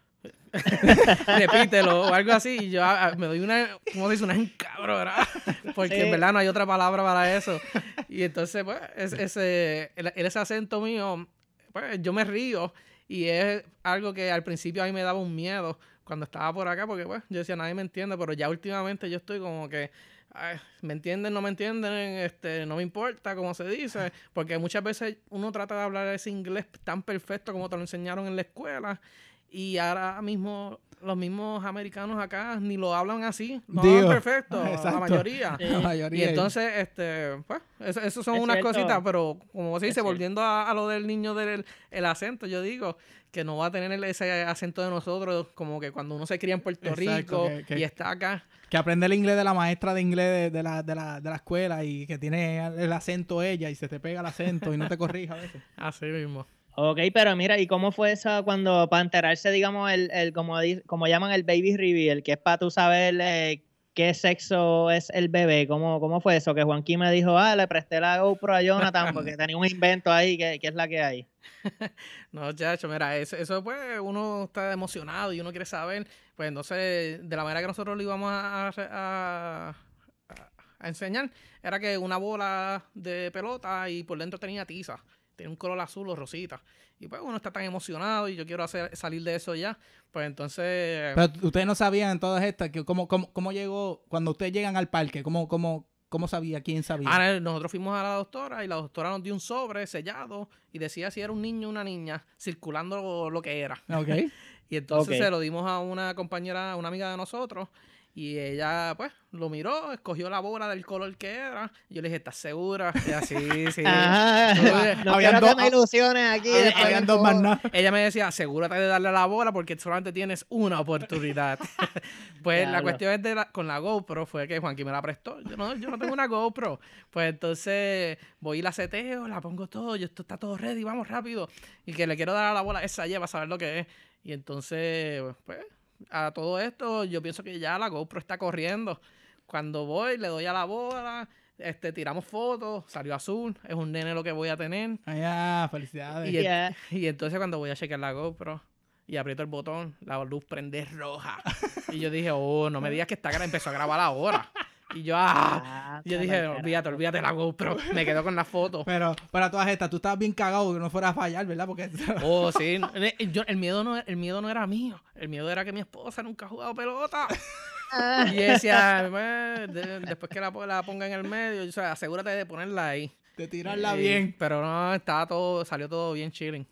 Repítelo o algo así y yo ah, me doy una, ¿cómo se dice? Una encabronada porque en verdad no hay otra palabra para eso. Y entonces, pues, es- ese, el- ese acento mío, pues, yo me río y es algo que al principio a mí me daba un miedo cuando estaba por acá, porque, pues, yo decía, nadie me entiende, pero ya últimamente yo estoy como que, ay, ¿me entienden? No me entienden, este, no me importa, como se dice, porque muchas veces uno trata de hablar ese inglés tan perfecto como te lo enseñaron en la escuela y ahora mismo los mismos americanos acá ni lo hablan así, lo Digo, hablan perfecto, la mayoría. La mayoría. Y entonces, este, pues, eso, eso son Es unas cierto. cositas, pero como se dice, volviendo a, a lo del niño del el acento, yo digo que no va a tener ese acento de nosotros, como que cuando uno se cría en Puerto Exacto, Rico que- que- y está acá. Que aprende el inglés de la maestra de inglés de, de la, de, la, de la escuela y que tiene el acento ella y se te pega el acento y no te corrija a veces. Así mismo. Ok, pero mira, ¿y cómo fue eso cuando, para enterarse, digamos, el, el como, como llaman el baby reveal, que es para tú saber eh, qué sexo es el bebé? ¿Cómo, ¿Cómo fue eso? Que Juanqui me dijo, ah, le presté la GoPro a Jonathan porque tenía un invento ahí, que, que es la que hay. No, chacho, mira, eso, eso pues uno está emocionado y uno quiere saber, pues entonces, de la manera que nosotros lo íbamos a- a enseñar, era que una bola de pelota y por dentro tenía tiza, tenía un color azul o rosita. Y pues uno está tan emocionado y yo quiero hacer salir de eso ya, pues entonces... Pero ustedes no sabían en todas estas que cómo, cómo, cómo llegó, cuando ustedes llegan al parque, cómo, cómo, cómo sabía, quién sabía. Ah, nosotros fuimos a la doctora y la doctora nos dio un sobre sellado y decía si era un niño o una niña, circulando lo, lo que era. Ok. Y entonces se lo dimos a una compañera, una amiga de nosotros, y ella, pues, lo miró, escogió la bola del color que era. Y yo le dije, ¿estás segura? Y así, sí. Ajá, no Habían dos- ilusiones aquí. habían después Habían dos más nada. Ella me decía, asegúrate de darle la bola porque solamente tienes una oportunidad. pues la cuestión es de la- con la GoPro fue que Juanqui me la prestó. Yo no, yo no tengo una GoPro. Pues entonces voy y la seteo, la pongo todo, yo esto está todo ready, vamos rápido. Y que le quiero dar a la bola esa ya para saber lo que es. Y entonces, pues, a todo esto, yo pienso que ya la GoPro está corriendo. Cuando voy, le doy a la bola, este, tiramos fotos, salió azul, es un nene lo que voy a tener. Ah, felicidades. Y, entonces cuando voy a chequear la GoPro y aprieto el botón, la luz prende roja. y yo dije, oh, no me digas que está empezó a grabar ahora. Y yo, ah. Ah, Y yo dije, olvídate, olvídate la GoPro. Me quedo con la foto. Pero para todas estas, tú estabas bien cagado que no fuera a fallar, ¿verdad? Porque Oh, sí. no, eh, yo- el, miedo no, el miedo no era mío. El miedo era que mi esposa nunca ha jugado pelota. Ah. Y decía, "Pues, de- después que la, la ponga en el medio, o sea, asegúrate de ponerla ahí. de tirarla Eh, bien. Pero no, estaba todo, salió todo bien chilling.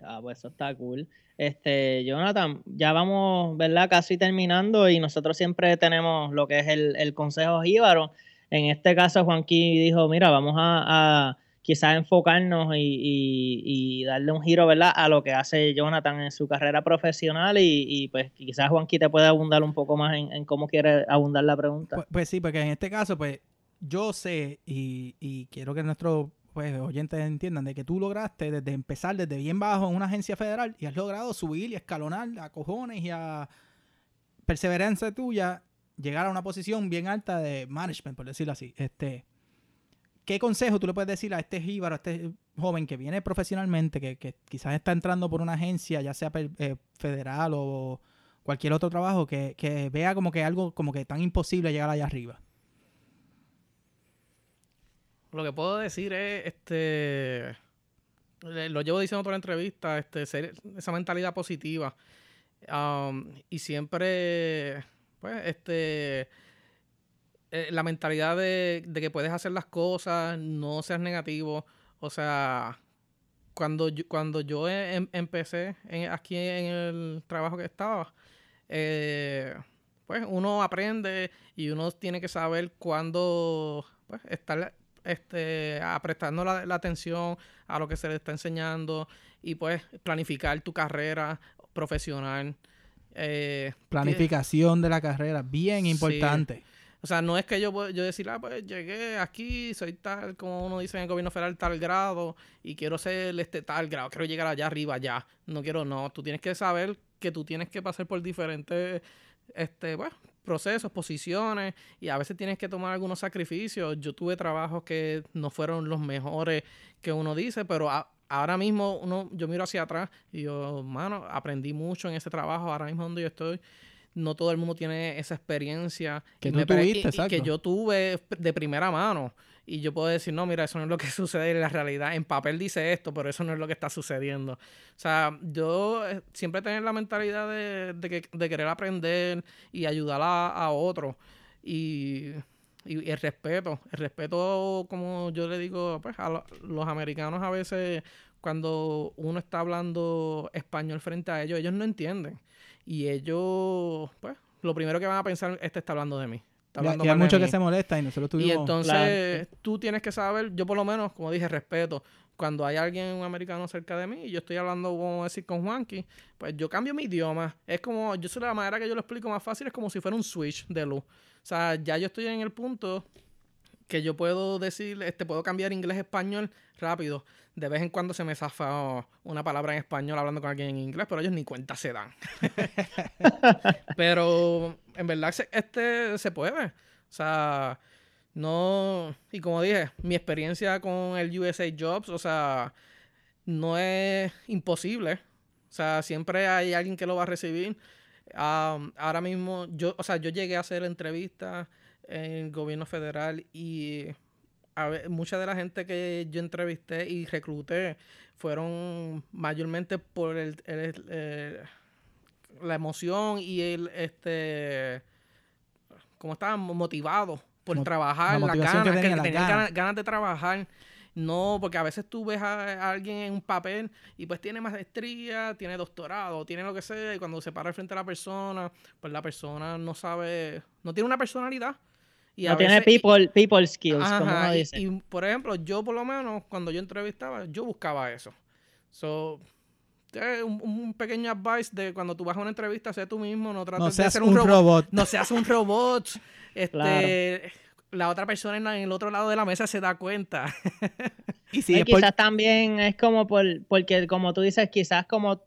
Ah, pues eso está cool. Este, Jonathan, ya vamos, ¿verdad? Casi terminando y nosotros siempre tenemos lo que es el, el consejo jíbaro. En este caso, Juanqui dijo, mira, vamos a, a quizás enfocarnos y, y- darle un giro, ¿verdad? A lo que hace Jonathan en su carrera profesional y, y, pues quizás Juanqui te puede abundar un poco más en, en cómo quiere abundar la pregunta. Pues, pues sí, porque en este caso, pues yo sé y, y quiero que nuestros pues, oyentes entiendan de que tú lograste desde empezar desde bien bajo en una agencia federal y has logrado subir y escalonar a cojones y a perseverancia tuya llegar a una posición bien alta de management, por decirlo así. Este, ¿Qué consejo tú le puedes decir a este jíbaro, a este joven que viene profesionalmente, que, que quizás está entrando por una agencia, ya sea eh, federal o cualquier otro trabajo, que, que vea como que algo como que tan imposible llegar allá arriba? Lo que puedo decir es, este, lo llevo diciendo toda la entrevista, este, ser esa mentalidad positiva. Um, y siempre, pues, este, eh, la mentalidad de, que puedes hacer las cosas, no seas negativo. O sea, cuando yo, cuando yo em- empecé en- aquí en el trabajo que estaba, eh, pues uno aprende y uno tiene que saber cuándo pues, estar este, prestando la, atención a lo que se le está enseñando y pues planificar tu carrera profesional. Eh, Planificación de la carrera, bien importante. O sea, no es que yo, yo decir, ah, pues llegué aquí, soy tal, como uno dice en el gobierno federal, tal grado, y quiero ser este tal grado, quiero llegar allá arriba, ya. No quiero, no. Tú tienes que saber que tú tienes que pasar por diferentes este, bueno, procesos, posiciones, y a veces tienes que tomar algunos sacrificios. Yo tuve trabajos que no fueron los mejores que uno dice, pero ahora mismo uno, yo miro hacia atrás y yo, mano, aprendí mucho en ese trabajo, ahora mismo donde yo estoy no todo el mundo tiene esa experiencia que, que yo tuve de primera mano. Y yo puedo decir, no, mira, eso no es lo que sucede en la realidad. En papel dice esto, pero eso no es lo que está sucediendo. O sea, yo eh, siempre tengo la mentalidad de, querer aprender y ayudar a, a otros. Y, el respeto, el respeto, como yo le digo pues, a los americanos a veces, cuando uno está hablando español frente a ellos, ellos no entienden. Y ellos, pues, lo primero que van a pensar, este está hablando de mí. Y, hay muchos que se molestan y nosotros tuvimos... Y entonces tú tienes que saber, yo por lo menos, como dije, respeto. Cuando hay alguien, un americano cerca de mí y yo estoy hablando, vamos a decir, con Juanqui, pues yo cambio mi idioma. Es como, yo sé la manera que yo lo explico más fácil, es como si fuera un switch de luz. O sea, ya yo estoy en el punto que yo puedo decir, este, puedo cambiar inglés a español rápido de vez en cuando se me zafa una palabra en español hablando con alguien en inglés, pero ellos ni cuenta se dan. pero en verdad este se puede. O sea, no. Y como dije, mi experiencia con el USA Jobs, o sea, no es imposible. O sea, siempre hay alguien que lo va a recibir. ahora mismo, yo, o sea, yo llegué a hacer entrevistas en el gobierno federal y mucha de la gente que yo entrevisté y recluté fueron mayormente por el, la emoción y el este como estaban motivados por trabajar, la ganas, que, tenían ganas. de trabajar. No, porque a veces tú ves a, alguien en un papel y pues tiene maestría, tiene doctorado, tiene lo que sea, y cuando se para frente a la persona, pues la persona no sabe, no tiene una personalidad no tiene people, people skills, como uno dice. Y, por ejemplo, yo por lo menos, cuando yo entrevistaba, yo buscaba eso. So, un, un, pequeño advice de cuando tú vas a una entrevista, sé tú mismo, no trates de ser un, robot. No seas un robot. Este, La otra persona en, el otro lado de la mesa se da cuenta. y si quizás también es como por, porque, como tú dices, quizás como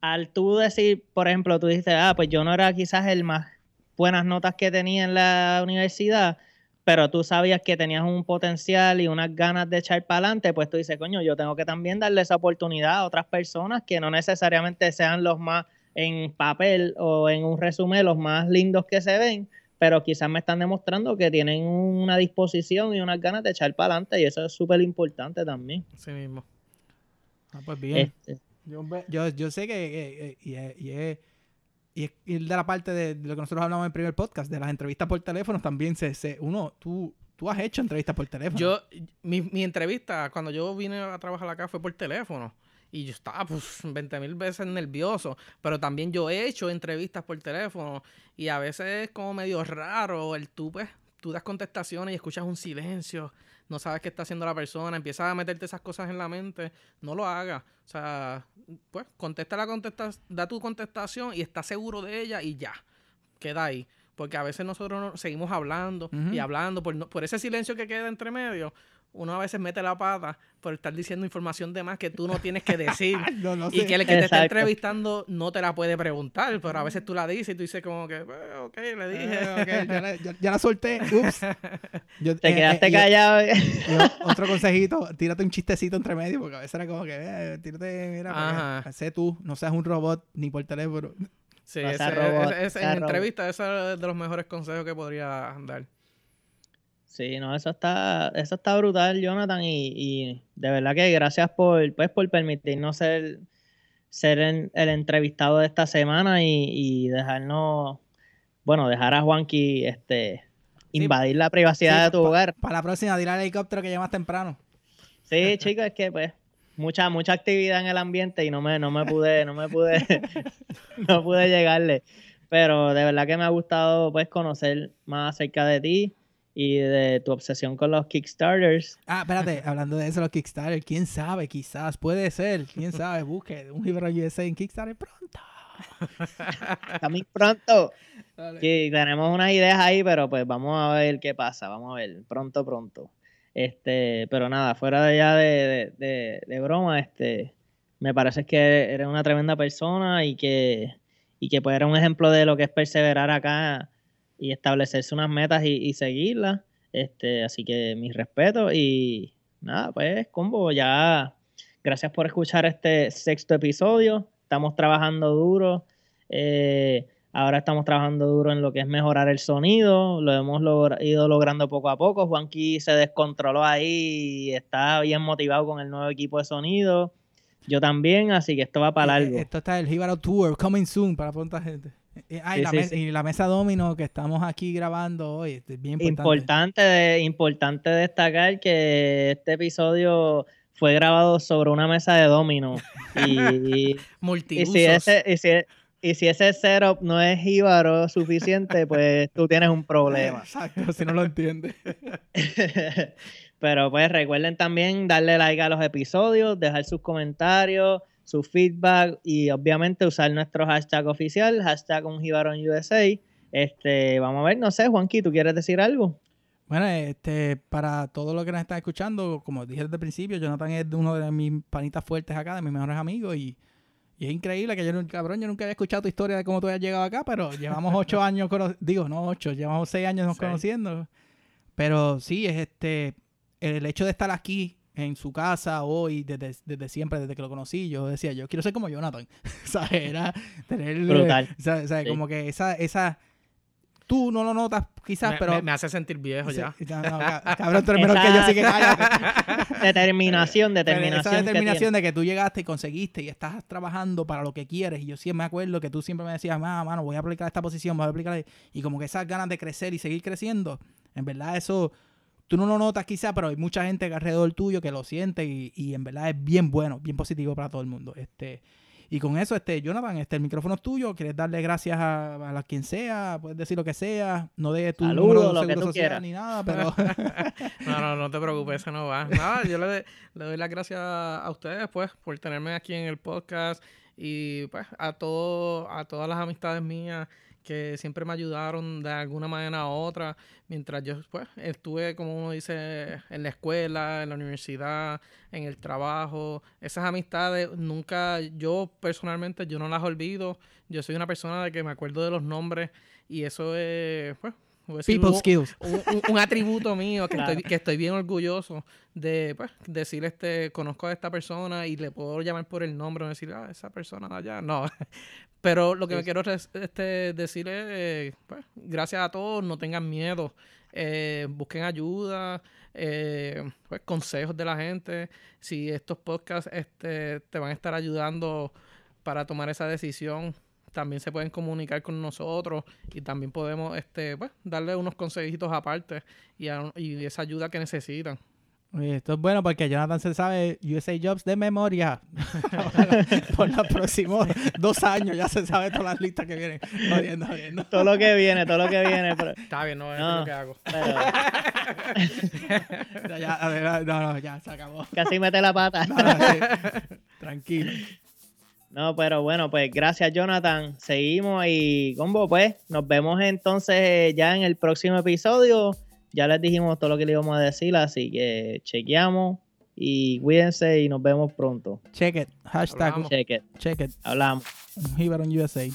al tú decir, por ejemplo, tú dices, ah, pues yo no era quizás el más buenas notas que tenía en la universidad, pero tú sabías que tenías un potencial y unas ganas de echar para adelante, pues tú dices, coño, yo tengo que también darle esa oportunidad a otras personas que no necesariamente sean los más en papel o en un resumen los más lindos que se ven, pero quizás me están demostrando que tienen una disposición y unas ganas de echar para adelante y eso es súper importante también. Sí mismo. Ah, pues bien. Este yo, yo, sé que y, y, y, de la parte de, lo que nosotros hablamos en el primer podcast, de las entrevistas por teléfono, también se, se uno, tú, tú has hecho entrevistas por teléfono. Yo, mi, mi entrevista, cuando yo vine a trabajar acá, fue por teléfono. Y yo estaba, pues, 20 mil veces nervioso. Pero también yo he hecho entrevistas por teléfono. Y a veces es como medio raro el tú, pues, tú das contestaciones y escuchas un silencio no sabes qué está haciendo la persona, empiezas a meterte esas cosas en la mente, no lo hagas. O sea, pues contesta la contesta, da tu contestación y estás seguro de ella y ya, queda ahí. Porque a veces nosotros seguimos hablando y hablando por, por ese silencio que queda entre medio uno a veces mete la pata por estar diciendo información de más que tú no tienes que decir. y que el que te está entrevistando no te la puede preguntar, pero a veces tú la dices y tú dices como que, pues, ok, le dije. Eh, ya, la, solté. Ups. te eh, quedaste eh, callado. otro consejito, tírate un chistecito entre medio, porque a veces era como que, tírate, mira, sé tú, no seas un robot ni por teléfono. Sí, ese, en entrevista, ese es de los mejores consejos que podría dar. Sí, no, eso está, eso está brutal, Jonathan, y, de verdad que gracias por, pues, por permitirnos ser, ser el entrevistado de esta semana y, dejarnos, bueno, dejar a Juanqui este, invadir la privacidad de tu hogar. Para la próxima, dirá al helicóptero que llegas temprano. Sí, chicos, es que pues mucha, mucha actividad en el ambiente y no me, no me pude, no me pude, no pude llegarle. Pero de verdad que me ha gustado pues conocer más acerca de ti y de tu obsesión con los Kickstarters. Ah, espérate, hablando de eso, los Kickstarter, quién sabe, quizás, puede ser, quién sabe, busque un libro USA en Kickstarter pronto. También pronto. Sí, tenemos unas ideas ahí, pero pues vamos a ver qué pasa, vamos a ver, pronto, pronto. Este, pero nada, fuera de ya de, de, de, broma, este, me parece que eres una tremenda persona y que, y que pues eres un ejemplo de lo que es perseverar acá y establecerse unas metas y, seguirlas. Este, así que mis respetos y nada, pues combo, ya gracias por escuchar este sexto episodio. Estamos trabajando duro. Eh, ahora estamos trabajando duro en lo que es mejorar el sonido. Lo hemos ido logrando poco a poco. Juanqui se descontroló ahí y está bien motivado con el nuevo equipo de sonido. Yo también, así que esto va para eh, largo. Esto está el Hibaro Tour, coming soon para pronta gente. Eh, y, la mesa domino que estamos aquí grabando hoy, este, bien importante. Importante, destacar que este episodio fue grabado sobre una mesa de domino. Y, y, si ese, y, si, y si ese setup no es jíbaro suficiente, pues tú tienes un problema. Exacto, si no lo entiendes. Pero pues recuerden también darle like a los episodios, dejar sus comentarios, su feedback y obviamente usar nuestro hashtag oficial, hashtag USA. Este, vamos a ver, no sé, Juanqui, ¿tú quieres decir algo? Bueno, este, para todos los que nos están escuchando, como dije desde el principio, Jonathan es uno de mis panitas fuertes acá, de mis mejores amigos, y, es increíble que yo, cabrón, yo nunca había escuchado tu historia de cómo tú habías llegado acá, pero llevamos ocho años, digo, no ocho, llevamos seis años nos conociendo. Pero sí, es este, el hecho de estar aquí en su casa hoy, desde, desde, siempre, desde que lo conocí, yo decía, yo quiero ser como Jonathan. o sea, era tener... Brutal. O sea, como que esa, esa... Tú no lo notas quizás, pero... Me, hace sentir viejo ya. cabrón, tú eres menor que yo, así que Determinación, determinación. Esa determinación de que tú llegaste y conseguiste y estás trabajando para lo que quieres. Y yo siempre me acuerdo que tú siempre me decías, ah, mano, voy a aplicar esta posición, voy a aplicar... Y como que esas ganas de crecer y seguir creciendo, en verdad eso tú no lo notas quizá, pero hay mucha gente alrededor tuyo que lo siente y, en verdad es bien bueno, bien positivo para todo el mundo. Este, y con eso, este, Jonathan, este, el micrófono es tuyo. Quieres darle gracias a, a quien sea, puedes decir lo que sea. No de tu número de seguro social ni nada, pero. no, no, no te preocupes, eso no va. Nada, yo le, le, doy las gracias a ustedes, pues, por tenerme aquí en el podcast y, pues, a, todo, a todas las amistades mías que siempre me ayudaron de alguna manera u otra, mientras yo pues, estuve, como uno dice, en la escuela, en la universidad, en el trabajo. Esas amistades nunca, yo personalmente, yo no las olvido. Yo soy una persona de que me acuerdo de los nombres y eso es, pues, People skills. Un, atributo mío que, estoy, que estoy bien orgulloso de pues, decir, este, conozco a esta persona y le puedo llamar por el nombre o decir, ah, esa persona allá. No. Pero lo que me quiero este, decir es, eh, pues, gracias a todos, no tengan miedo. Eh, busquen ayuda, eh, pues, consejos de la gente. Si estos podcasts este, te van a estar ayudando para tomar esa decisión, también se pueden comunicar con nosotros y también podemos este, pues, darle unos consejitos aparte y, y esa ayuda que necesitan. esto es bueno porque Jonathan se sabe USA Jobs de memoria. Por los próximos dos años ya se sabe todas las listas que vienen. Todo lo que viene, todo lo que viene. Está bien, no es lo que hago. ya, no, no, ya se acabó. Casi mete la pata. Tranquilo. No, pero bueno, pues gracias Jonathan. Seguimos y combo, pues nos vemos entonces eh, ya en el próximo episodio. Ya les dijimos todo lo que le íbamos a decir, así que chequeamos y cuídense y nos vemos pronto. Check it. Hashtag check it. Check it. Hablamos. USA.